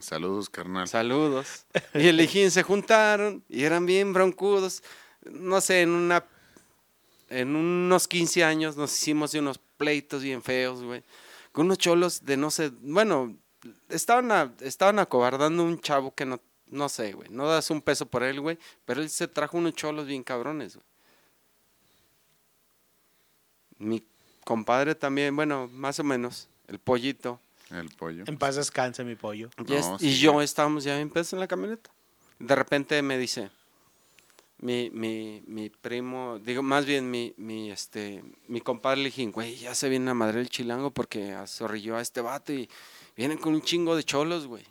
Saludos, carnal. saludos, y el Hijín se juntaron y eran bien broncudos. No sé, en una en unos 15 años nos hicimos de unos pleitos bien feos, güey. Con unos cholos de no sé, bueno, estaban, a- estaban acobardando un chavo que no, no sé, güey. No das un peso por él, güey. Pero él se trajo unos cholos bien cabrones, güey. Mi compadre también, bueno, más o menos, el pollito. El pollo. En paz descanse, mi pollo. Ya es- No, y yo estábamos ya bien pesos en la camioneta. De repente me dice, mi, mi, mi primo, digo, más bien mi, mi, este, mi compadre le dije, güey, ya se viene a madre el chilango porque azorrilló a este vato y vienen con un chingo de cholos, güey.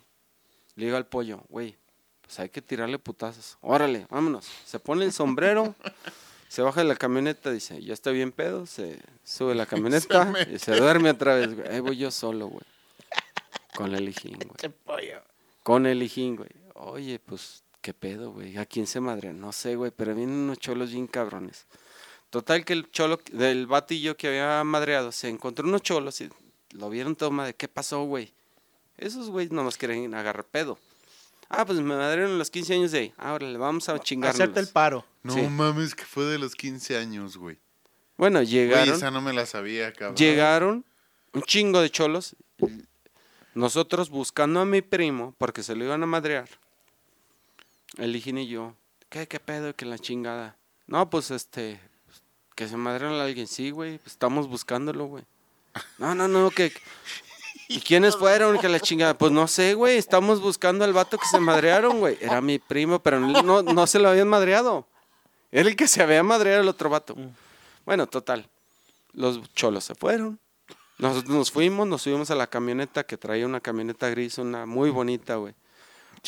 Le digo al pollo, güey, pues hay que tirarle putazos. Órale, vámonos. Se pone el sombrero, se baja de la camioneta, dice, ya está bien pedo, se sube la camioneta y se duerme otra vez, güey. Ahí voy yo solo, güey. Con el hijín, güey. Con el hijín, güey. Oye, pues, ¿qué pedo, güey? ¿A quién se madre? No sé, güey, pero vienen unos cholos bien cabrones. Total que el cholo del batillo que había madreado se encontró unos cholos y lo vieron toma de qué pasó, güey. Esos güeyes nomás quieren agarrar pedo. Ah, pues me madrearon en los 15 años de ahí. Ahora le vamos a chingarnos. Hacerte el paro. No Sí. mames, que fue de los 15 años, güey. Bueno, Güey, llegaron. esa no me la sabía, cabrón. Llegaron un chingo de cholos. Nosotros buscando a mi primo, porque se lo iban a madrear. El hijín y yo. ¿Qué, qué pedo? Que la chingada. No, pues este. Que se madrearon a alguien. Sí, güey. Pues estamos buscándolo, güey. No, no, no, que. ¿Y quiénes fueron? Que la chingada. Pues no sé, güey. Estamos buscando al vato que se madrearon, güey. Era mi primo, pero no, no se lo habían madreado. Era el que se había madreado el otro vato. Bueno, total. Los cholos se fueron. Nosotros nos fuimos, nos subimos a la camioneta que traía una camioneta gris, una muy bonita, güey.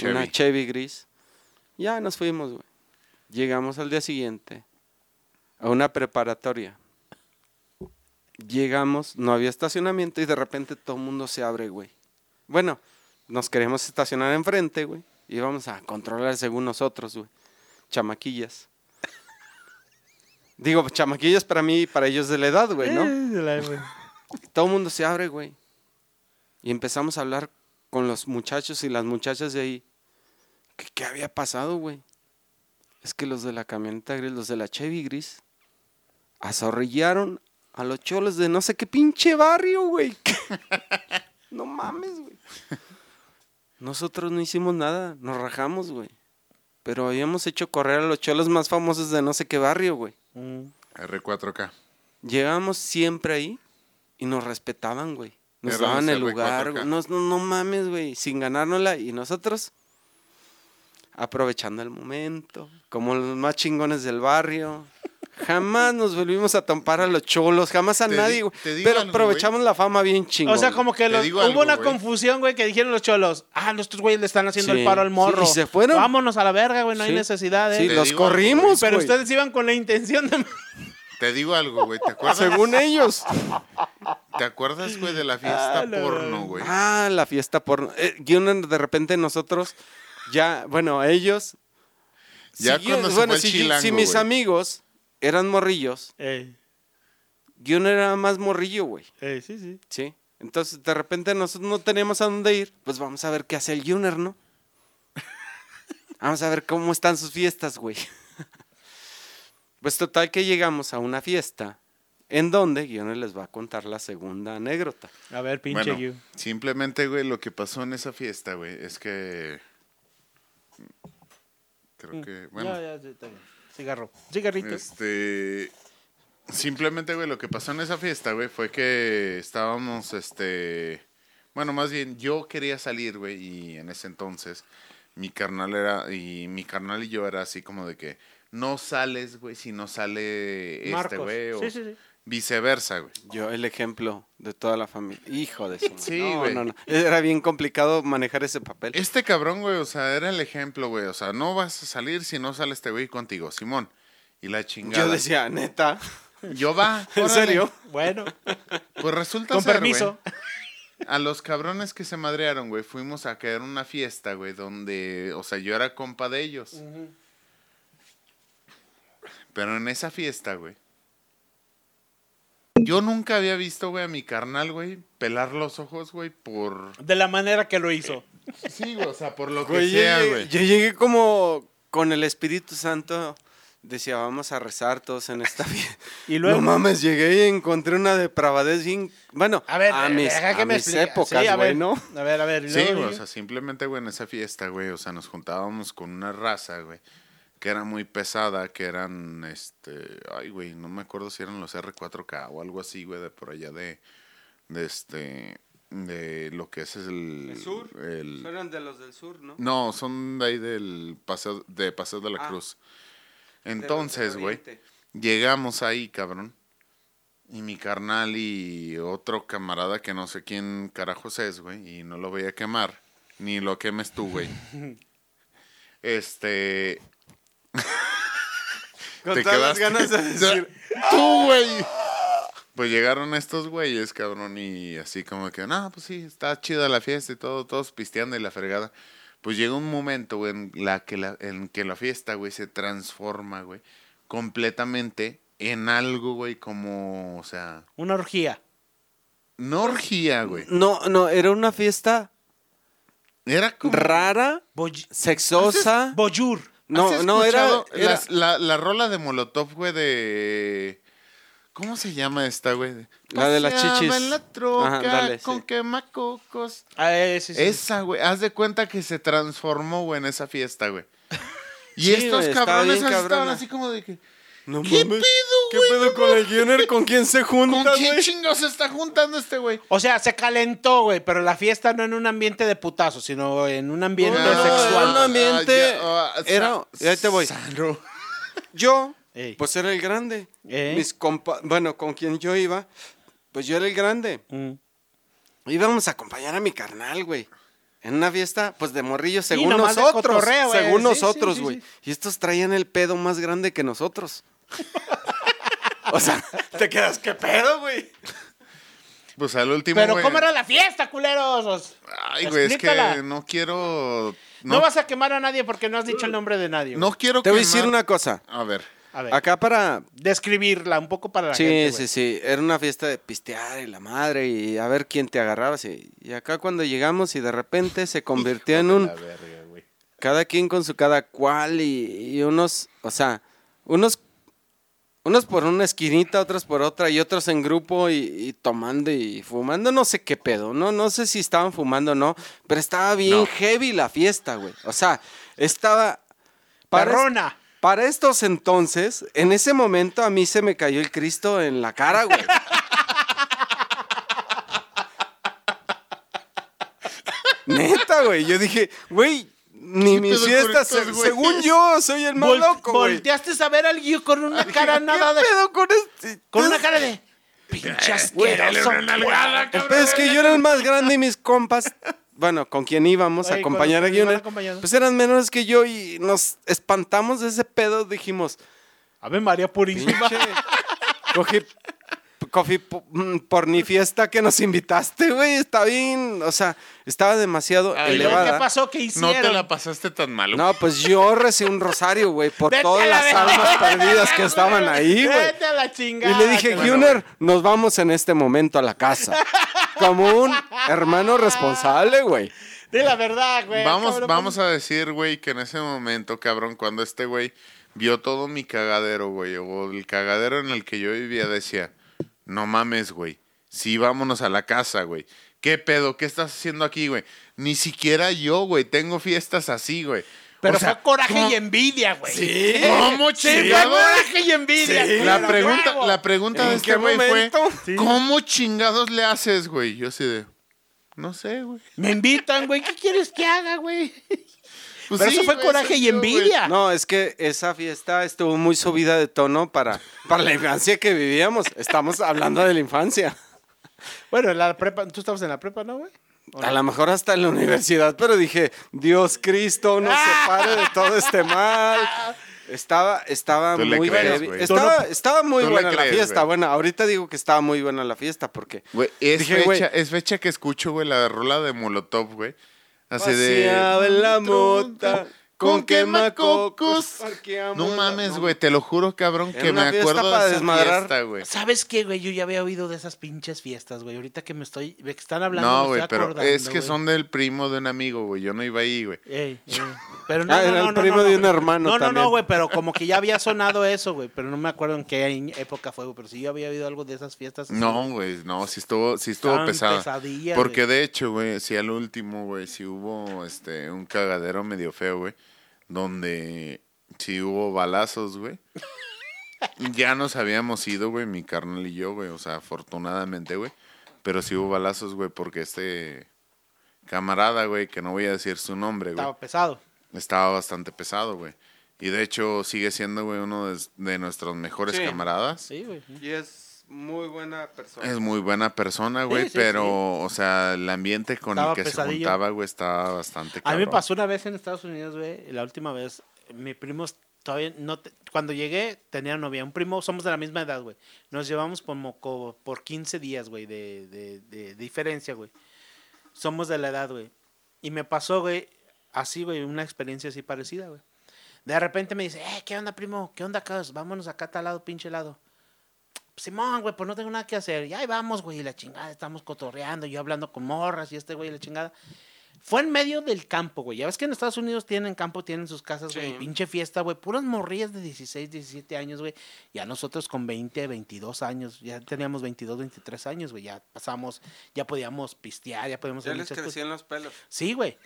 Una. Chevy gris. Ya nos fuimos, güey. Llegamos al día siguiente a una preparatoria. Llegamos, no había estacionamiento y de repente todo el mundo se abre, güey. Bueno, nos queremos estacionar enfrente, güey. Y vamos a controlar según nosotros, güey. Chamaquillas. Digo, chamaquillas para mí y para ellos de la edad, güey, ¿no? Todo el mundo se abre, güey. Y empezamos a hablar con los muchachos y las muchachas de ahí. ¿Qué, qué había pasado, güey? Es que los de la camioneta gris, los de la Chevy gris, azorrillaron a los cholos de no sé qué pinche barrio, güey. no mames, güey. Nosotros no hicimos nada, nos rajamos, güey. Pero habíamos hecho correr a los cholos más famosos de no sé qué barrio, güey. Mm. R4K. Llegábamos siempre ahí y nos respetaban, güey. Nos Eran daban los el lugar, R4K. güey. No, no, no mames, güey. Sin ganárnosla. Y nosotros aprovechando el momento, como los más chingones del barrio. Jamás nos volvimos a tampar a los cholos, jamás a Te nadie, güey. Pero algo, aprovechamos la fama bien chingón. O sea, como que los- digo hubo algo, una confusión, güey, que dijeron los cholos. Ah, estos güeyes le están haciendo Sí, el paro al sí, morro. y se fueron. Vámonos a la verga, güey, no hay necesidad, ¿eh? Sí, Te los digo algo, corrimos, Pero ustedes iban con la intención de... Te digo algo, güey. ¿Te acuerdas? Según ellos. ¿Te acuerdas, güey, de la fiesta Ah, porno, güey? Ah, la fiesta porno. Eh, de repente nosotros, ya, bueno, ellos. Ya si yo- cuando se bueno, fue el si, chilango, si mis amigos eran morrillos, Ey, yo no era más morrillo, güey. ey, sí, sí. ¿Sí? Entonces, de repente nosotros no tenemos a dónde ir, pues vamos a ver qué hace el Junior, ¿no? Vamos a ver cómo están sus fiestas, güey. Pues total que llegamos a una fiesta en donde Junior les va a contar la segunda anécdota. A ver, pinche Bueno, simplemente, güey, lo que pasó en esa fiesta, güey, es que... Creo que... Bueno, Mm. Ya, ya, ya, está bien. Cigarro. Cigarrito. Este. Simplemente, güey, lo que pasó en esa fiesta, güey, fue que estábamos, este. Bueno, más bien, yo quería salir, güey, y en ese entonces mi carnal era. Y mi carnal y yo era así como de que no sales, güey, si no sale este, güey, o Sí, sí, sí. Viceversa, güey. Yo, el ejemplo de toda la familia. Hijo de su madre. Sí, no, güey. no, no. Era bien complicado manejar ese papel. Este cabrón, güey, o sea, era el ejemplo, güey. O sea, no vas a salir si no sale este güey contigo, Simón. Y la chingada. Yo decía, neta. Yo va. ¿En órale. serio? Bueno, Pues resulta con ser, permiso. güey, A los cabrones que se madrearon, güey, fuimos a caer en una fiesta, güey, donde, o sea, yo era compa de ellos. Pero en esa fiesta, güey, yo nunca había visto, güey, a mi carnal, güey, pelar los ojos, güey, por... De la manera que lo hizo. Sí, güey, o sea, por lo que Güey, sea, güey. yo llegué como con el Espíritu Santo. Decía, vamos a rezar todos en esta fiesta. Y luego. No mames, llegué y encontré una depravadez bien... Bueno, a ver, a mis, deja que a me mis explique. épocas, Sí, a güey, ver, ¿no? A ver, a ver. Sí, luego, güey, o sea, simplemente, güey, en esa fiesta, güey, o sea, nos juntábamos con una raza, güey, que era muy pesada, que eran, este, ay, güey, no me acuerdo si eran los R4K o algo así, güey, de por allá de, de este, de lo que es el... ¿El sur? el- Eran de los del sur, ¿no? no, son de ahí del paseo, de Paseo de la Ah. Cruz. Entonces, güey, llegamos ahí, cabrón. Y mi carnal y otro camarada que no sé quién carajos es, güey, y no lo voy a quemar, ni lo quemes tú, güey. Este, Con te todas las ganas de decir... tú, güey. Pues llegaron estos güeyes, cabrón, y así como que, no, pues sí, está chida la fiesta y todo, todos pisteando y la fregada. Pues llega un momento, güey, en, la que la, en que la fiesta, güey, se transforma, güey, completamente en algo, güey, como, o sea, Una orgía. no orgía, güey. No, no, era una fiesta Era como... rara, Boy- sexosa. Boyur. No, ¿Has no, era, la, la rola de Molotov, güey, de... ¿Cómo se llama esta, güey? La de las chichis. en la troca Ajá, dale, con sí. quemacocos. Ah, eh, sí, sí. Esa, güey. Haz de cuenta que se transformó, güey, en esa fiesta, güey. Y Sí, estos cabrones estaban así como de que... No ¿Qué mames, pedo, ¿Qué güey? pedo con el Junior? ¿Con quién se junta, ¿Con quién güey? chingados se está juntando este güey? O sea, se calentó, güey, pero la fiesta no en un ambiente de putazo, sino en un ambiente No, no, sexual. un ambiente- Ah, ya, ah, era- sa- ahí te voy. sano. Yo, Ey. pues era el grande. Eh. Mis compa, bueno, con quien yo iba, pues yo era el grande. Mm. Íbamos a acompañar a mi carnal, güey. En una fiesta, pues de morrillos, según nomás de nosotros. cotorreo, güey. según Sí, nosotros, sí, sí, güey. sí. Y estos traían el pedo más grande que nosotros. O sea, te quedas, ¿qué pedo, güey? Pues al último, Pero güey. ¿cómo era la fiesta, culeros? Ay, güey, es que no quiero... No. vas a quemar a nadie porque no has dicho el nombre de nadie. güey. no quiero Te voy a quemar- decir una cosa. A ver. A ver, Acá para... describirla un poco para la Sí, gente. sí, güey. sí. Era una fiesta de pistear y la madre y a ver quién te agarraba. sí. Y acá cuando llegamos y de repente se convirtió en un... La verga, güey. cada quien con su cada cual y, y unos, o sea, unos, unos por una esquinita, otros por otra y otros en grupo y, y tomando y fumando, no sé qué pedo, no, no sé si estaban fumando o no, pero estaba bien No. heavy la fiesta, güey. O sea, estaba... Perrona. para estos entonces, en ese momento a mí se me cayó el Cristo en la cara, güey. Neta, güey. Yo dije, güey, ni ¿Qué mis fiestas, se- según yo, soy el más Vol- loco, güey. Volteaste a ver a alguien con una cara nada ¿Qué de... pedo con este? Con una cara de... Pinche asqueroso. El pedo es que yo era el más grande y mis compas, bueno, con quien íbamos a Oye, acompañar a Guioner, pues eran menores que yo y nos espantamos de ese pedo. Dijimos, A ver, María Purísima. pinche, cogí, po- mm, por ni fiesta que nos invitaste, güey. Está bien, o sea, estaba demasiado Ay, ¿Y luego elevada. qué pasó? ¿Qué No hicieron? te la pasaste tan mal. No, pues yo recibí un rosario, güey, por Vete todas la las almas perdidas que estaban ahí, güey. Vete a la chingada. Y le dije, Gunner, nos vamos en este momento a la casa. Como un hermano responsable, güey. Di la verdad, güey. Vamos, cabrón, vamos a decir, güey, que en ese momento, cabrón, cuando este güey vio todo mi cagadero, güey, o el cagadero en el que yo vivía, decía, no mames, güey, sí, vámonos a la casa, güey. ¿Qué pedo? ¿Qué estás haciendo aquí, güey? Ni siquiera yo, güey, tengo fiestas así, güey. Pero O sea, fue coraje ¿cómo- y envidia, güey. Sí. ¿Cómo Sí, fue chingados? coraje y envidia. Sí. La pregunta, huevo. la pregunta de ¿En este güey fue? Sí. ¿cómo chingados le haces, güey? Yo así de, no sé, güey. Me invitan, güey. ¿Qué quieres que haga, güey? Pues Pero sí, eso fue güey, coraje y envidia. No, es que esa fiesta estuvo muy subida de tono para, para la infancia que vivíamos. Estamos hablando de la infancia. Bueno, en la prepa, tú estabas en la prepa, ¿no, güey? ¿O A no? lo mejor hasta en la universidad, pero dije, Dios Cristo, no se pare de todo este mal. Estaba, estaba Tú le muy crees, heavy. güey. Estaba, Tú no- estaba muy tú le buena la crees, fiesta. güey. Bueno, ahorita digo que estaba muy buena la fiesta porque Güey, es, Dije, güey. fecha, es fecha que escucho, güey, la rola de Molotov, güey. Así de... Paseaba en la mota con quemacocos. No mames, no. güey, te lo juro, cabrón, Era que me acuerdo de esa desmadrar. fiesta, güey. ¿Sabes qué, güey? Yo ya había oído de esas pinches fiestas, güey. Ahorita que me estoy... de que están hablando, No, me güey, estoy pero acordando, es que güey. son del primo de un amigo, güey. Yo no iba ahí, güey. Ey, ey. Pero no, Ah, no, era no, el no, primo no, de no. un hermano No, no, también. no, güey, pero como que ya había sonado eso, güey. Pero no me acuerdo en qué época fue, güey. Pero sí yo había oído algo de esas fiestas. así, No, güey. güey, no, sí estuvo, sí estuvo Estaban pesada. pesadillas, Porque güey. de hecho, güey, sí al último, güey, sí hubo este un cagadero medio feo, güey, donde sí hubo balazos, güey. ya nos habíamos ido, güey, mi carnal y yo, güey, o sea, afortunadamente, güey, pero sí hubo balazos, güey, porque este camarada, güey, que no voy a decir su nombre, güey, Estaba pesado. estaba bastante pesado, güey. Y de hecho sigue siendo, güey, uno de, de nuestros mejores Sí. camaradas. Sí, güey. Y es muy buena persona. Es muy buena persona, güey, Sí, sí, pero, sí. o sea, el ambiente con Estaba el que pesadillo. se juntaba, güey, estaba bastante A mí me cabrón. pasó una vez en Estados Unidos, güey. La última vez, mi primo todavía no. te- cuando llegué, tenía novia. Un primo, somos de la misma edad, güey. Nos llevamos como co- por 15 días, güey, de, de, de diferencia, güey. Somos de la edad, güey. Y me pasó, güey, así, güey, una experiencia así parecida, güey. De repente me dice, eh, ¿qué onda, primo? ¿Qué onda, Carlos? Vámonos acá a tal lado, pinche lado. Simón, güey, pues no tengo nada que hacer. Y ahí vamos, güey, y la chingada, estamos cotorreando, yo hablando con morras y este güey y la chingada. Fue en medio del campo, güey. Ya ves que en Estados Unidos tienen campo, tienen sus casas, güey. Sí. Pinche fiesta, güey. Puras morrillas de 16, 17 años, güey. Ya nosotros con 20, 22 años, ya teníamos 22, 23 años, güey. Ya pasamos, ya podíamos pistear, ya podíamos Ya hacer les crecían los pelos. Sí, güey.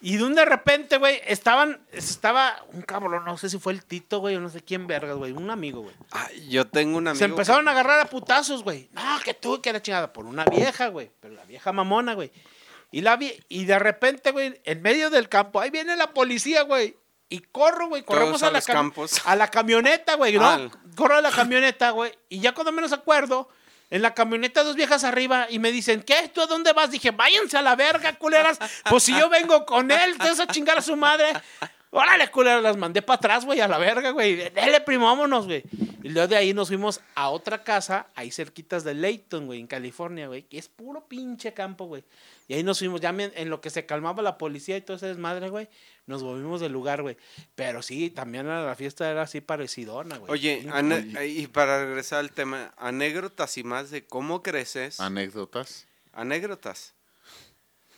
Y de un de repente, güey, estaban, estaba un cabrón, no sé si fue el Tito, güey, o no sé quién vergas, güey, un amigo, güey. Ay, yo tengo un amigo. Se empezaron a agarrar a putazos, güey. No, que tú, que la chingada, por una vieja, güey, pero la vieja mamona, güey. Y, la vi- y de repente, güey, en medio del campo, ahí viene la policía, güey. Y corro, güey, corremos a la, cam- a la camioneta, güey, ¿no? Al- Corro a la camioneta, güey. Y ya cuando menos acuerdo, En la camioneta dos viejas arriba y me dicen, ¿qué? ¿Tú a dónde vas? Dije, váyanse a la verga, culeras. Pues si yo vengo con él, ustedes a chingar a su madre. Órale, culeras, las mandé para atrás, güey, a la verga, güey. Dele, primo, vámonos, güey. Y luego de ahí nos fuimos a otra casa, ahí cerquitas de Layton, güey, en California, güey, que es puro pinche campo, güey. Y ahí nos fuimos, ya me- en lo que se calmaba la policía y todo ese desmadre, güey, nos volvimos del lugar, güey. Pero sí, también la fiesta era así parecidona, güey. Oye, Sí, ane- y para regresar al tema, anécdotas y más de cómo creces. Anécdotas. anécdotas.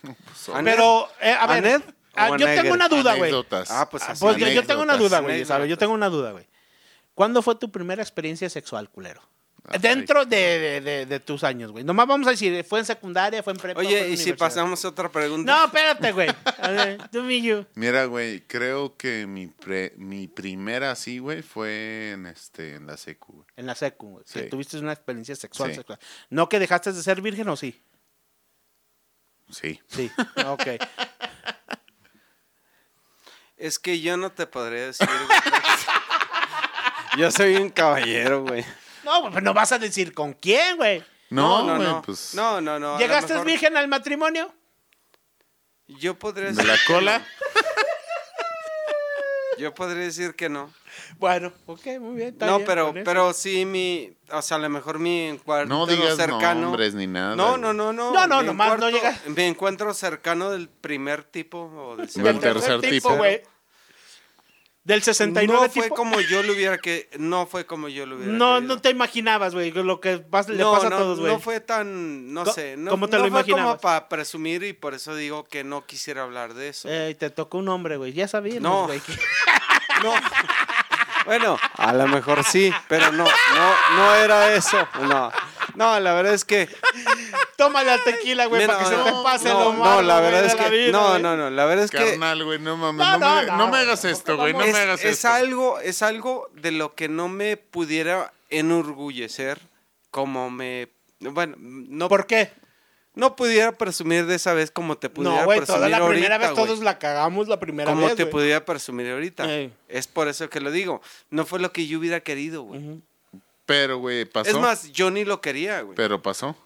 Pues, Pero, eh, a ver, ¿Aned ah, yo tengo una duda, güey. Ah, pues así. yo, tengo una duda, güey. ¿sabes? Yo tengo una duda, güey. ¿Cuándo fue tu primera experiencia sexual, culero? Ay. Dentro de, de- de- de tus años, güey. Nomás vamos a decir, ¿fue en secundaria, fue en prepa? Oye, en y si pasamos a otra pregunta. No, espérate, güey. A ver, tú, Millo. Mira, güey, creo que mi, pre- mi primera así, güey, fue en, este, en la secu, güey. En la secu, güey. Sí. tuviste una experiencia sexual, Sí. sexual. ¿No que dejaste de ser virgen o sí? Sí. Sí, ok. Es que yo no te podría decir. güey. yo soy un caballero, güey. No, pues no vas a decir con quién, güey. No, no, güey, no. pues. No, no, no. a lo ¿Llegaste mejor virgen al matrimonio? Yo podría ¿De decir. la que cola? Yo podría decir que no. Bueno, ok, muy bien. está No, bien, pero, pero sí mi, o sea, a lo mejor mi encuentro No digas cercano. nombres ni nada. No, no, no, no. No, no, nomás no encuentro- llega- Mi encuentro cercano del primer tipo o del Del segundo. tercer tipo. güey. Del 69 No fue tipo. como yo lo hubiera que no fue como yo lo hubiera No, querido. no te imaginabas, güey, lo que pas- le no, pasa no, a todos, güey. no fue tan, no Co- sé, no, ¿cómo te no lo fue como para presumir y por eso digo que no quisiera hablar de eso. Ey, te tocó un hombre, güey. Ya sabíamos, No. güey. que- No. Bueno, a lo mejor sí, pero no, no, no era eso. No, no, la verdad es que Tómale al tequila, güey, para que se te no, pase no, lo no, malo, la güey, verdad es la que vida, no, güey. no, no, la verdad es que Carnal, güey, no mames. No, No, no, me, no, no me hagas no, esto, no, güey. No es, me hagas es esto. algo, es algo de lo que no me pudiera enorgullecer como me bueno, no ¿Por qué? no pudiera presumir de esa vez como te pudiera No, güey, presumir toda la primera ahorita, vez güey. todos la cagamos la primera como vez, te güey. pudiera presumir ahorita. Ey. Es por eso que lo digo. No fue lo que yo hubiera querido, güey. Pero, güey, pasó. Es más, yo ni lo quería, güey. Pero pasó.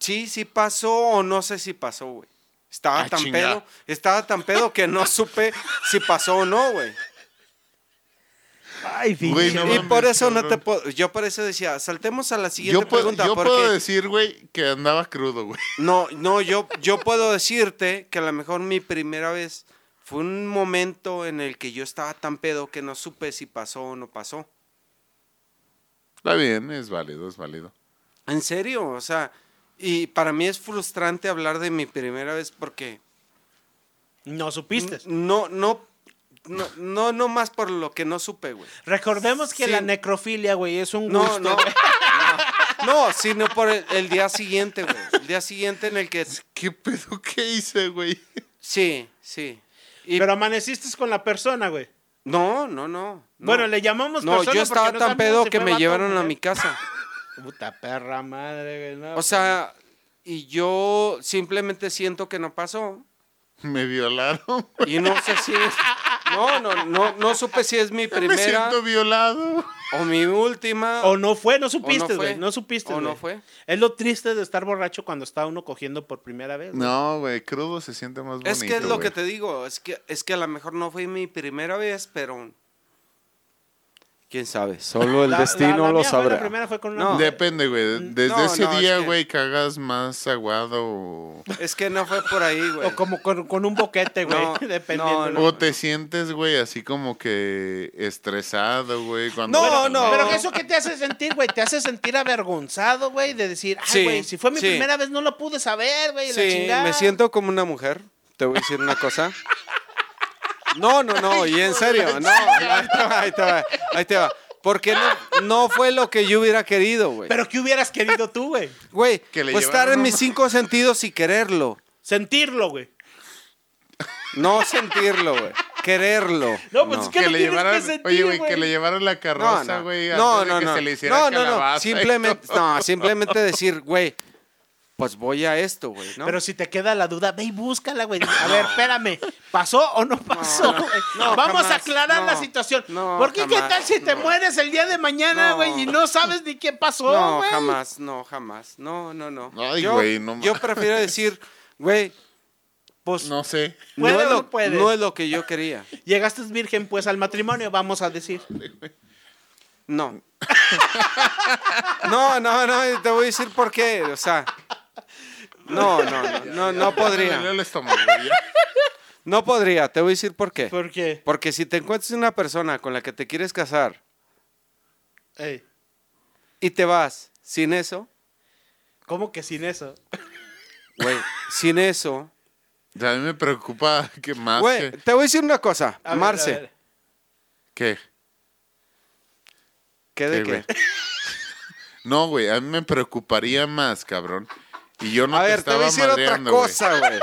Sí, sí pasó o no sé si pasó, güey. Estaba Ah, tan chinga. pedo, estaba tan pedo que no supe si pasó o no, güey. Ay, Güey, no y mames, por eso no te puedo, yo por eso decía, saltemos a la siguiente Yo, puedo, pregunta. yo porque puedo decir, güey, que andaba crudo, güey. No, no, yo, yo puedo decirte que a lo mejor mi primera vez fue un momento en el que yo estaba tan pedo que no supe si pasó o no pasó. Está bien, es válido, es válido. En serio, o sea, y para mí es frustrante hablar de mi primera vez porque No supiste. no, no, no, no, no más por lo que no supe, güey. Recordemos que Sí. la necrofilia, güey, es un No, gusto. no, güey. no, no, sino por el, el día siguiente, güey. El día siguiente en el que, ¿Qué pedo que hice, güey? sí, sí. Y, Pero amaneciste con la persona, güey. No, no, no. no. Bueno, le llamamos No, yo estaba tan pedo que me llevaron a mi casa. Puta perra madre, güey. no, O sea, y yo simplemente siento que no pasó. Me violaron. Y no sé si es. No, no, no, no supe si es mi Me primera siento violado. o mi última. O no fue, no supiste, güey. No supiste, O no fue. Es lo triste de estar borracho cuando está uno cogiendo por primera vez. No, güey, crudo se siente más bonito. Es que es lo que te digo, es que, es que a lo mejor no fue mi primera vez, pero quién sabe, solo el La- la- destino la lo mía fue- sabrá. La primera fue con una No. Depende, güey. Desde No, ese no, es día, que- güey, cagas más aguado o... Es que no fue por ahí, güey. O como con, con un boquete, güey. No, dependiendo. no, no. o te sientes, güey, así como que estresado, güey. Cuando No, no. Pero ¿eso qué te hace sentir, güey? Te hace sentir avergonzado, güey, de decir, ay, Sí, güey, si fue mi sí. primera vez no lo pude saber, güey, la Sí, chingada. me siento como una mujer. Te voy a decir una cosa. No, no, no, y en serio, no, ahí te va, ahí te va, ahí te va. Porque no, no fue lo que yo hubiera querido, güey. Pero ¿qué hubieras querido tú, güey? Güey, Que le pues estar en mis cinco sentidos y quererlo. Sentirlo, güey. No sentirlo, güey. Quererlo. No, pues es que Que lo le tienes que sentir, oye, güey, güey. que le llevaron la carroza, no. güey, No, antes no, de que no. se le hiciera No, no, no. calabaza y Simplemente, todo. no, simplemente decir, güey, pues voy a esto, güey, ¿no? Pero si te queda la duda, ve y búscala, güey. A ver, espérame, ¿pasó o no pasó? no, no, Vamos a aclarar la no, situación. no, Porque qué jamás, tal si te no. mueres el día de mañana, No. güey, y no sabes ni qué pasó, no, güey? jamás, no, jamás. No, no, no. Ay, yo, güey, no ma- yo prefiero decir, güey, Pues No sé. no, ¿Puede es o no lo, puede? no es lo que yo quería. llegaste virgen, pues, al matrimonio, vamos a decir. No. No, no, no, te voy a decir por qué. O sea, no, no, no, no, no podría. No podría, te voy a decir por qué. ¿Por qué? Porque si te encuentras una persona con la que te quieres casar Ey, y te vas sin eso, ¿Cómo que sin eso? güey, sin eso, O sea, a mí me preocupa que más güey, que... te voy a decir una cosa, A ver, Marce, a ver. ¿Qué? ¿qué de ¿Qué, qué? güey? No, güey, a mí me preocuparía más, cabrón. Y yo no a te ver, te voy a estaba decir otra cosa, güey.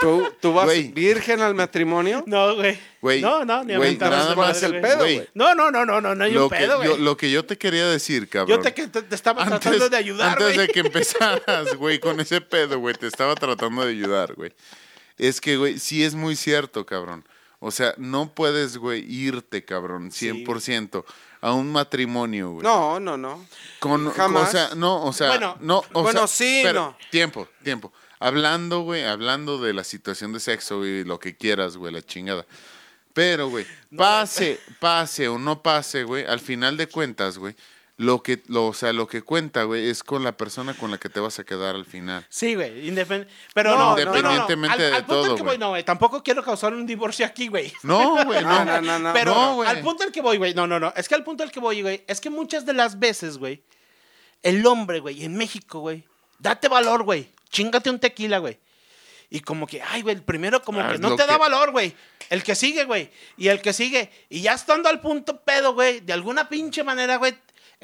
¿Tú, tú vas virgen al matrimonio? No, güey. No, no, ni a mentarnos nada más el pedo, güey. No, no, no, no, no, no hay Lo un que, pedo, güey. lo que yo te quería decir, cabrón. Yo te, que te, te estaba tratando de ayudar, antes güey. de que empezaras, güey, con ese pedo, güey, te estaba tratando de ayudar, güey. Es que, güey, sí es muy cierto, cabrón. O sea, no puedes, güey, irte, cabrón, 100% a un matrimonio, güey. No, no, no. Con, Jamás. O sea, no, o sea, Bueno, no, o bueno, sea, sí, espera, no. Tiempo, tiempo. Hablando, güey, hablando de la situación de sexo, güey, lo que quieras, güey, la chingada. Pero, güey, pase, pase o no pase, güey, al final de cuentas, güey, lo que, lo, o sea, lo que cuenta, güey, es con la persona con la que te vas a quedar al final. Sí, güey, indefend- pero No, no, no, no, no, independientemente Al, de al punto todo, al que voy, no, güey, tampoco quiero causar un divorcio aquí, güey. No, güey, No, no. no, no. Pero No, güey. al punto al que voy, güey, no, no, no, es que al punto al que voy, güey, es que muchas de las veces, güey, el hombre, güey, en México, güey, date valor, güey, chingate un tequila, güey. Y como que, ay, güey, el primero como Ah, que no te da valor, güey. El que sigue, güey. Y el que sigue. Y ya estando al punto pedo, güey, de alguna pinche manera, güey.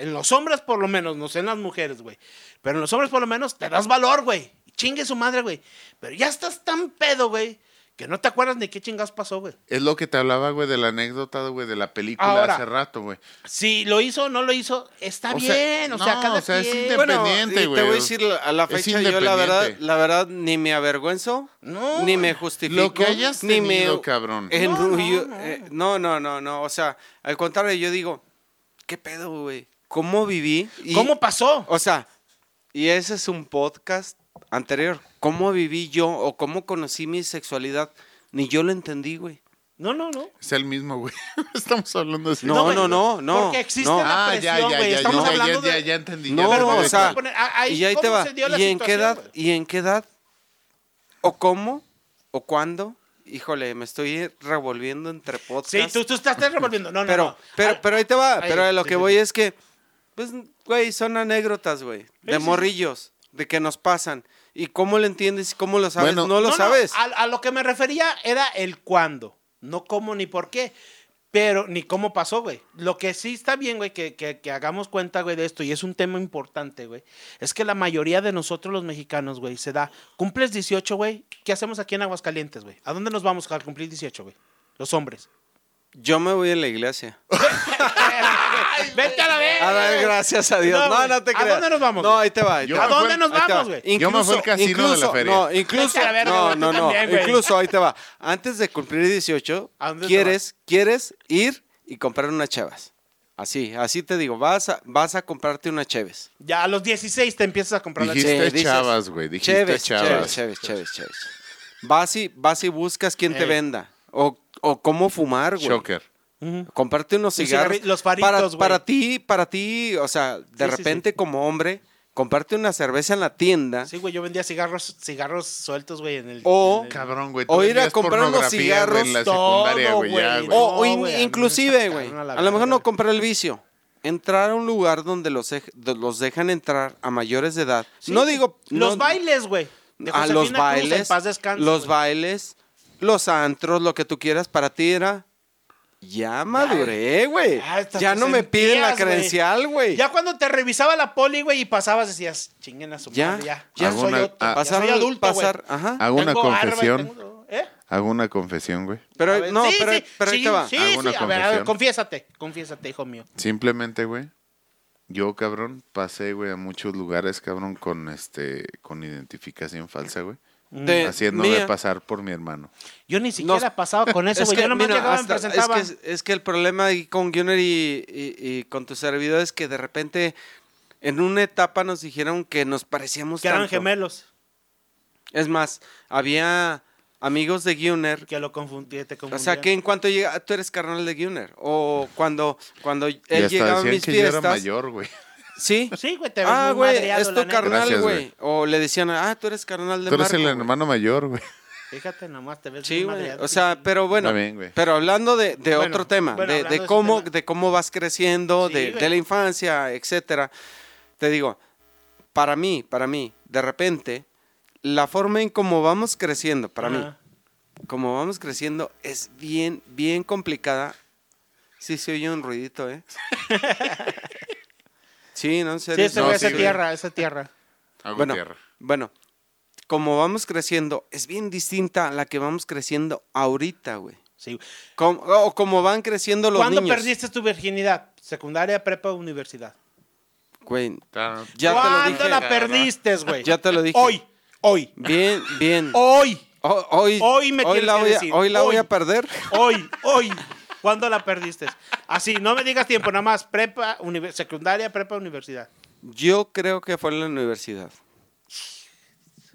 En los hombres por lo menos, no sé en las mujeres, güey. Pero en los hombres por lo menos te das valor, güey. Chingue su madre, güey. Pero ya estás tan pedo, güey, que no te acuerdas ni qué chingados pasó, güey. Es lo que te hablaba, güey, de la anécdota, güey, de la película Ahora. hace rato, güey. Si lo hizo o no lo hizo, está O sea, bien. O sea, no, cada o sea, es quien. Bueno, Independiente, güey. te voy a decir a la fecha, yo la verdad, la verdad, ni me avergüenzo, No, ni me justifico. Lo que hayas ni tenido, me cabrón. en- No, no, yo- no. eh, no, no, no, no, o sea, al contrario, yo digo, ¿qué pedo, güey? ¿Cómo viví? Y- ¿Cómo pasó? O sea, y ese es un podcast anterior. ¿Cómo viví yo o cómo conocí mi sexualidad? Ni yo lo entendí, güey. No, no, no. Es el mismo, güey. Estamos hablando de eso. No, no, no, no. Porque existe no. la Ah, ya, presión, ya, güey. ya, Estamos ya, hablando ya, de... ya, ya entendí. No, ya Pero entendí. vamos o sea, ah, ahí, y ahí te ¿cómo va. ¿Y en qué edad? ¿Y en qué edad? ¿O cómo? ¿O cuándo? Híjole, me estoy revolviendo entre podcasts. Sí, tú, tú estás revolviendo. No, no, pero, no. pero, pero ahí te va. Ahí, pero lo sí, que sí, voy sí. es que, pues, güey, son anécdotas, güey. De Sí, sí, sí. morrillos, de que nos pasan. ¿Y cómo lo entiendes y cómo lo sabes? Bueno, no lo No, no, sabes. a, a lo que me refería era el cuándo. No cómo ni por qué. Pero ni cómo pasó, güey. Lo que sí está bien, güey, que, que- que hagamos cuenta, güey, de esto, y es un tema importante, güey, es que la mayoría de nosotros los mexicanos, güey, se da, cumples 18, güey, ¿qué hacemos aquí en Aguascalientes, güey? ¿A dónde nos vamos al cumplir 18, güey? Los hombres. Yo me voy a la iglesia. Vete a la vez. A dar gracias a Dios. No, No, te ¿A creas. dónde nos vamos, No, ahí te va. ahí te Yo va. ¿A dónde nos vamos, va. güey? Yo me fui al casino de la incluso- feria. No, incluso. Vete a la verga, no, no, no. también. Incluso, ahí te va. Antes de cumplir 18, ¿A dónde te quieres, quieres ir y comprar unas chevas. Así, así te digo. Vas a, vas a comprarte unas cheves. Ya a los 16 te empiezas a comprar la Dijiste Sí, dices, chavas, güey. Dijiste Cheves, chavas. cheves, cheves, cheves, cheves. Vas y, vas y buscas quién te venda. O, o cómo fumar, güey. Shocker. Ujú. Comprarte unos Un cigarros. los faritos, para, güey. para ti, para ti, o sea, de Sí, sí, repente como hombre, comprarte una cerveza en la tienda. Sí, güey, yo vendía cigarros, cigarros sueltos, güey, en el... O- en el- Cabrón, güey. O ir a comprar unos cigarros, en la todo, secundaria, güey. ya, güey. güey. O, o No, inclusive, güey. a lo mejor no comprar el vicio. Entrar a un lugar donde los, do- los dejan entrar a mayores de edad. Sí, no digo... Los no- bailes, güey. de A los Cruz, bailes. en paz descanse, los bailes, los antros, lo que tú quieras, para ti era... Ya maduré, güey. Ya Ya no me piden la credencial, güey. Ya cuando te revisaba la poli, güey, y pasabas, decías, chinguen a su Ya, madre, ya. ya. soy, otro, una- ya pasar, soy adulto, güey. pasar, ajá. Hago una Tengo confesión. tengo- ¿Eh? Hago una confesión, güey. Pero, ver, no, sí, pero, sí, pero ahí sí, te va. Sí, Hago sí, una a ver, a ver, confesión. confiésate, confiésate, hijo mío. Simplemente, güey. Yo, cabrón, pasé, güey, a muchos lugares, cabrón, con este, con identificación falsa, güey. De- Haciéndome mía. pasar por mi hermano. Yo ni siquiera No, pasaba con eso, Es güey. que, Yo nomás mira, llegaba y me hasta- presentaba. Es que, es que el problema ahí con Gunner y, y- y con tu servidor es que de repente en una etapa nos dijeron que nos parecíamos que eran gemelos. Es más, había amigos de Gunner. Que lo confundí, te O confundía. sea, que en cuanto llega, tú eres carnal de Gunner. O cuando, cuando él hasta llegaba a mis que yo era fiestas. mayor, güey. Sí. Sí, güey, te ves Ah, muy güey, madreado, es la tu neta. carnal, Gracias, güey. güey. O le decían, ah, tú eres carnal de Tú eres Marco, el güey. hermano mayor, güey. Fíjate nomás, te ves Sí, muy güey. madreado. O sea, pero bueno. Está bien, güey. Pero hablando de, de Bueno, otro tema, bueno, de, hablando de de ese cómo, tema. de cómo vas creciendo, Sí, de, güey. de la infancia, etcétera. Te digo, para mí, para mí, de repente, la forma en cómo vamos creciendo, para mí, Ajá. como vamos creciendo, es bien, bien complicada. Sí, se oye un ruidito, ¿eh? sí, no, en Sí, ese No, sí, esa güey. tierra, esa tierra. Hago Bueno, tierra. bueno, como vamos creciendo, es bien distinta a la que vamos creciendo ahorita, güey. Sí. Como- o como van creciendo los ¿Cuándo niños. perdiste tu virginidad? ¿Secundaria, prepa, universidad? Güey, ya te lo ¿Cuándo dije. la perdiste, güey? Ya te lo dije. Hoy, hoy, Bien, bien. hoy, Ho- hoy, Hoy me tienes la que voy a, decir, hoy la voy hoy. a perder. hoy, hoy. ¿Cuándo la perdiste? Así, no me digas tiempo, nada más. Prepa, secundaria, prepa, universidad. Yo creo que fue en la universidad.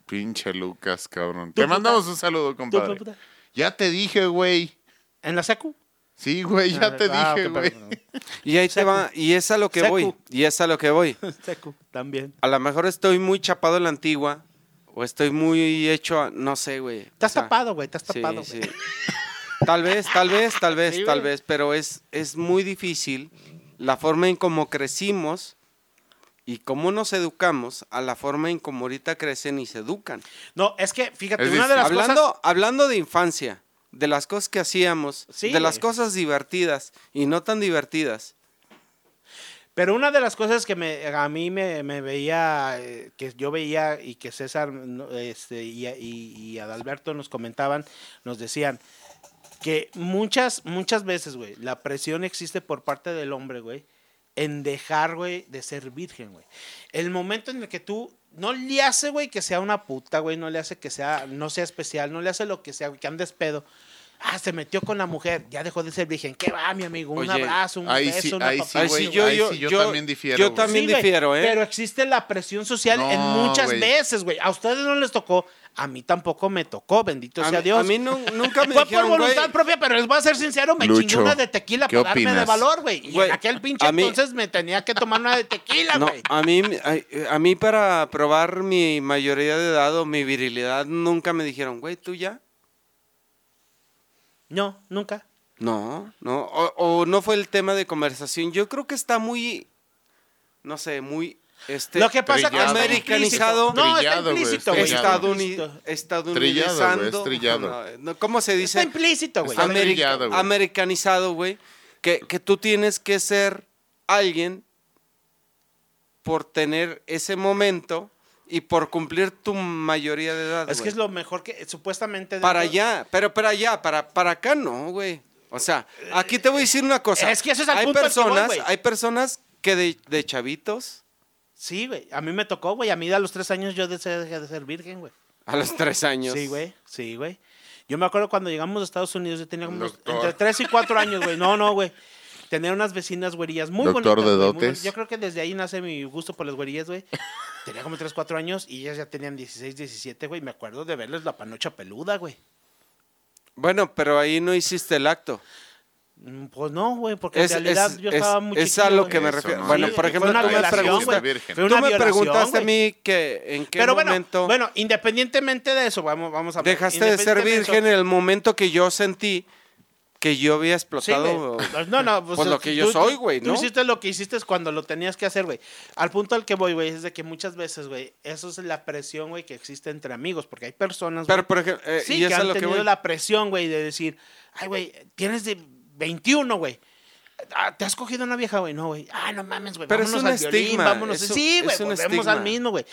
Pinche Lucas, cabrón. Te mandamos un saludo, ¿Tú, compadre. puta? Ya te dije, güey. ¿En la secu? Sí, güey, ya te Ah, dije, güey. Y ahí te va, y es a lo que Secu. voy. Y es a lo que voy. Secu, también. A lo mejor estoy muy chapado en la antigua. O estoy muy hecho a, no sé, güey. Estás O sea, tapado, güey, estás sí, tapado, sí. güey. Tal vez, tal vez, tal vez, tal vez, pero es, es muy difícil la forma en cómo crecimos y cómo nos educamos a la forma en cómo ahorita crecen y se educan. No, es que, fíjate, Es una de las hablando, cosas... hablando de infancia, de las cosas que hacíamos, Sí, de las cosas divertidas y no tan divertidas. Pero una de las cosas que me, a mí me, me veía, eh, que yo veía y que César este, y, y- y Adalberto nos comentaban, nos decían que muchas, muchas veces, güey, la presión existe por parte del hombre, güey, en dejar, güey, de ser virgen, güey. El momento en el que tú no le hace, güey, que sea una puta, güey, no le hace que sea, no sea especial, no le hace lo que sea, güey, que andes pedo. Ah, se metió con la mujer, ya dejó de ser virgen. ¿Qué va, mi amigo? Un Oye, abrazo, un ahí beso, sí- una ahí papá. sí, sí, yo, yo, yo yo- también difiero, Yo también Sí, difiero, ¿eh? Pero existe la presión social en No, muchas güey. veces, güey. A ustedes no les tocó, a mí tampoco me tocó, bendito a, sea mí, Dios. a mí nu- nunca me Fue por voluntad güey, propia, pero les voy a ser sincero, me Lucho, chingué una de tequila ¿qué para darme de valor, güey. Y en aquel pinche mí- entonces me tenía que tomar una de tequila, No, güey. a mí, a, a mí para probar mi mayoría de edad o mi virilidad nunca me dijeron, güey, ¿tú ya? No, nunca. No, no, o, o no fue el tema de conversación. Yo creo que está muy, no sé, muy, este, Lo que pasa está americanizado, implícito. No, está implícito, güey. estadouni- estadounidizando. Trillado, güey, es trillado. No, no, ¿Cómo se dice? Está implícito, güey. Americanizado, güey. Que, que tú tienes que ser alguien por tener ese momento y por cumplir tu mayoría de edad. Es que es lo mejor que supuestamente... Para allá, pero para allá, para, para acá no, güey. O sea, aquí te voy a decir una cosa. Es que eso es al hay punto al que voy, personas, güey. hay personas que de, de chavitos Sí, güey. A mí me tocó, güey. A mí a los tres años yo dejé de ser virgen, güey. a los tres años. Sí, güey. Sí, güey. Yo me acuerdo cuando llegamos a Estados Unidos, yo tenía como Doctor. entre 3 y 4 años, güey. No, no, güey. Tenía unas vecinas güerillas muy Doctor bonitas. de güey, muy dotes. bonitas. Yo creo que desde ahí nace mi gusto por las güerillas, güey. Tenía como 3, 4 años y ellas ya tenían 16, 17, güey. Me acuerdo de verles la panocha peluda, güey. Bueno, pero ahí no hiciste el acto. Mm, Pues no, güey, porque Es, en realidad es- yo es- estaba muy es a lo que me refiero. ¿no? Bueno, Sí, por ejemplo, tú me tú me preguntaste a mí que en qué Pero bueno, momento bueno, independientemente de eso, vamos, vamos a dejaste de ser virgen en el momento que yo sentí que yo había Sí, explotado. güey. No, no, pues, Pues lo que yo tú- soy, tú- güey, Tú ¿no? hiciste lo que hiciste cuando lo tenías que hacer, güey. Al punto al que voy, güey, es de que muchas veces, güey, eso es la presión, güey, que existe entre amigos, porque hay personas, Pero güey, por ejemplo, eh, sí, y que han lo tenido la presión, güey, de decir, ay, güey, tienes de 21, güey. Ah, ¿Te has cogido una vieja, güey? No, güey. Ah, no mames, güey. Pero es Vámonos un al violín, vámonos. es un- sí, güey, es volvemos estigma. al mismo, güey.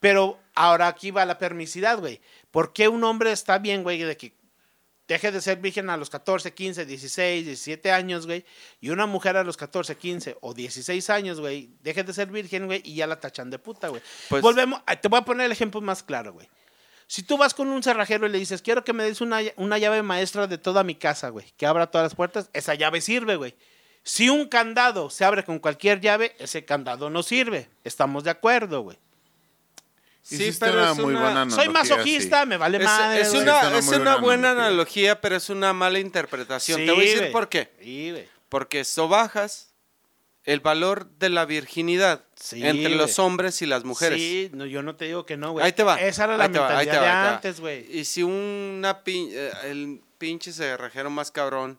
Pero ahora aquí va la permisidad, güey. ¿Por qué un hombre está bien, güey, de que deje de ser virgen a los 14, 15, 16, 17 años, güey, y una mujer a los 14, 15 o 16 años, güey, deje de ser virgen, güey, y ya la tachan de puta, güey. Pues- Volvemos, ah, te voy a poner el ejemplo más claro, güey. Si tú vas con un cerrajero y le dices, quiero que me des una, una llave maestra de toda mi casa, güey, que abra todas las puertas, esa llave sirve, güey. Si un candado se abre con cualquier llave, ese candado no sirve. Estamos de acuerdo, güey. Hiciste una muy buena Soy analogía, masoquista, sí. me vale Es, madre. es una, Es una es una buena buena analogía. analogía, pero es una mala interpretación. Sí, Te voy a decir güey. por qué. Sí, güey. Porque sobajas el valor de la virginidad Sí, entre los hombres y las mujeres. Sí, no, yo no te digo que no, güey. Ahí te va. Esa era la mentalidad va, de va. antes, güey. Y si una pin- eh, el pinche cerrajero más cabrón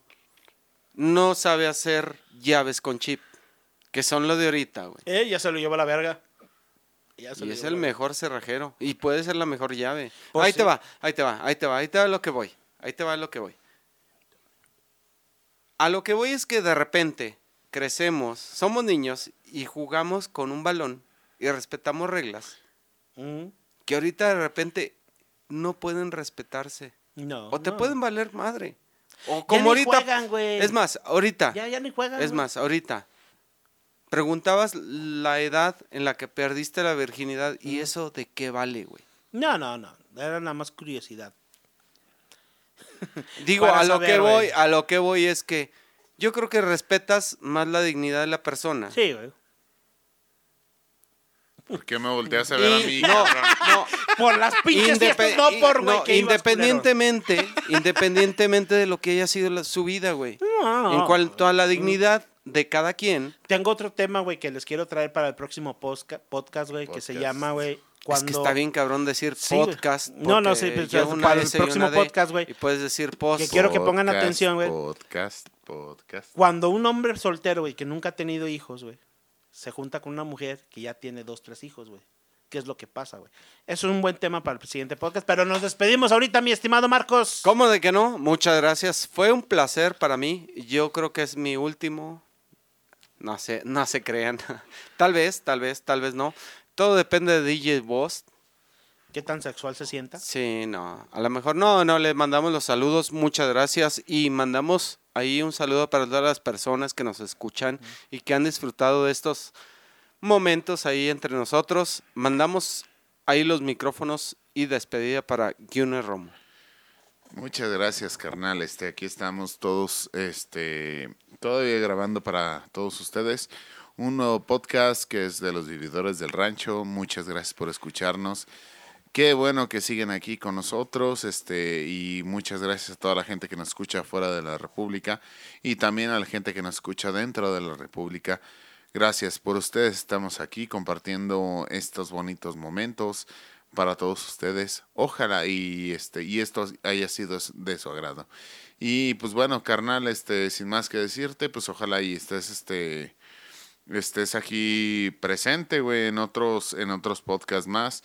no sabe hacer llaves con chip, que son lo de ahorita, güey. Eh, ya se lo llevó a la verga. Ya se Y lo es el mejor cerrajero. Y puede ser la mejor llave. Pues ahí sí. te va, ahí te va, ahí te va, ahí te va lo que voy. Ahí te va lo que voy. A lo que voy es que de repente crecemos, somos niños y jugamos con un balón y respetamos reglas Mm, que ahorita de repente no pueden respetarse. No. O te no. pueden valer madre. O Ya como ni ahorita. juegan, güey. es más, ahorita. Ya, ya ni juegan. Es güey. más, ahorita. Preguntabas la edad en la que perdiste la virginidad y eso de qué vale, güey. No, no, no. Era nada más curiosidad. Digo, a lo saber, que güey. voy, a lo que voy es que yo creo que respetas más la dignidad de la persona. Sí, güey. ¿Por qué me volteas a ver a mí? no, no, Por las pinches fiestas, no por, i- güey, no, que independientemente, independientemente de lo que haya sido la- su vida, güey. No, no, En cuanto a la dignidad de cada quien, Tengo otro tema, güey, que les quiero traer para el próximo podcast, güey, que se llama, güey, cuando... es que está bien cabrón decir Sí, güey. podcast. No, no, sí, pues, lleva una para el próximo podcast, güey. Y puedes decir post. Que quiero que pongan Podcast, atención, güey. Podcast, podcast. Cuando un hombre soltero, güey, que nunca ha tenido hijos, güey, se junta con una mujer que ya tiene dos, tres hijos, güey. ¿Qué es lo que pasa, güey? Eso es un buen tema para el siguiente podcast, pero nos despedimos ahorita, mi estimado Marcos. ¿Cómo de que no? Muchas gracias. Fue un placer para mí. Yo creo que es mi último. No sé, no se crean. tal vez, tal vez, tal vez no. Todo depende de DJ Boss. ¿Qué tan sexual se sienta? Sí, no. A lo mejor no, no, le mandamos los saludos. Muchas gracias. Y mandamos ahí un saludo para todas las personas que nos escuchan y que han disfrutado de estos momentos ahí entre nosotros. Mandamos ahí los micrófonos y despedida para Gunnar Romo. Muchas gracias, carnal. Este, aquí estamos todos, este, todavía grabando para todos ustedes un nuevo podcast que es de los vividores del rancho. Muchas gracias por escucharnos. Qué bueno que siguen aquí con nosotros, este, y muchas gracias a toda la gente que nos escucha fuera de la República y también a la gente que nos escucha dentro de la República. Gracias por ustedes. Estamos aquí compartiendo estos bonitos momentos para todos ustedes. Ojalá y este y esto haya sido de su agrado. Y pues bueno, carnal, este sin más que decirte, pues ojalá y estés este estés aquí presente, güey, en otros en otros podcasts más.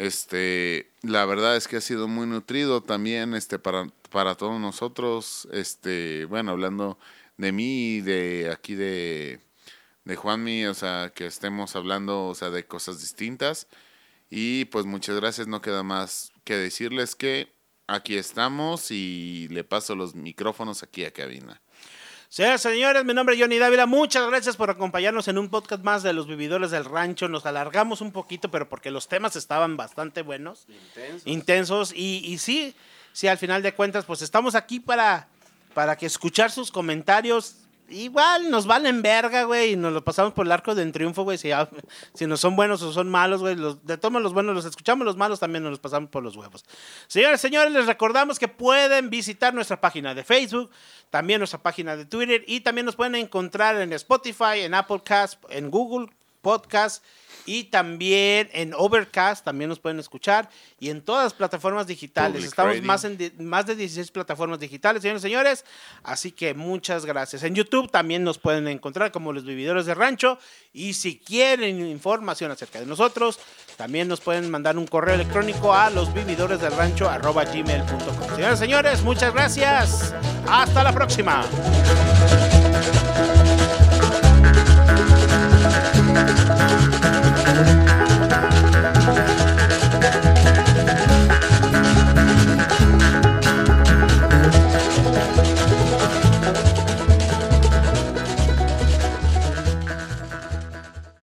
Este, la verdad es que ha sido muy nutrido también este para para todos nosotros, este, bueno, hablando de mí y de aquí de de Juanmi, o sea, que estemos hablando, o sea, de cosas distintas. Y pues muchas gracias, no queda más que decirles que aquí estamos y le paso los micrófonos aquí a cabina. Señoras y señores, mi nombre es Johnny Dávila. Muchas gracias por acompañarnos en un podcast más de los vividores del rancho. Nos alargamos un poquito, pero porque los temas estaban bastante buenos, intensos. Y, y sí, sí, al final de cuentas, pues estamos aquí para, para que escuchar sus comentarios. Igual nos valen verga, güey, y nos lo pasamos por el arco del triunfo, güey. Si, si no son buenos o son malos, güey. Los, de todos los buenos los escuchamos, los malos también nos los pasamos por los huevos. Señores, señores, les recordamos que pueden visitar nuestra página de Facebook, también nuestra página de Twitter y también nos pueden encontrar en Spotify, en Applecast, en Google Podcast y también en Overcast, también nos pueden escuchar y en todas las plataformas digitales. Public Estamos Radio. más en di- más de 16 plataformas digitales, señores y señores. Así que muchas gracias. En YouTube también nos pueden encontrar como los vividores de rancho. Y si quieren información acerca de nosotros, también nos pueden mandar un correo electrónico a los vividores del rancho gmail.com. Señores y señores, muchas gracias. Hasta la próxima.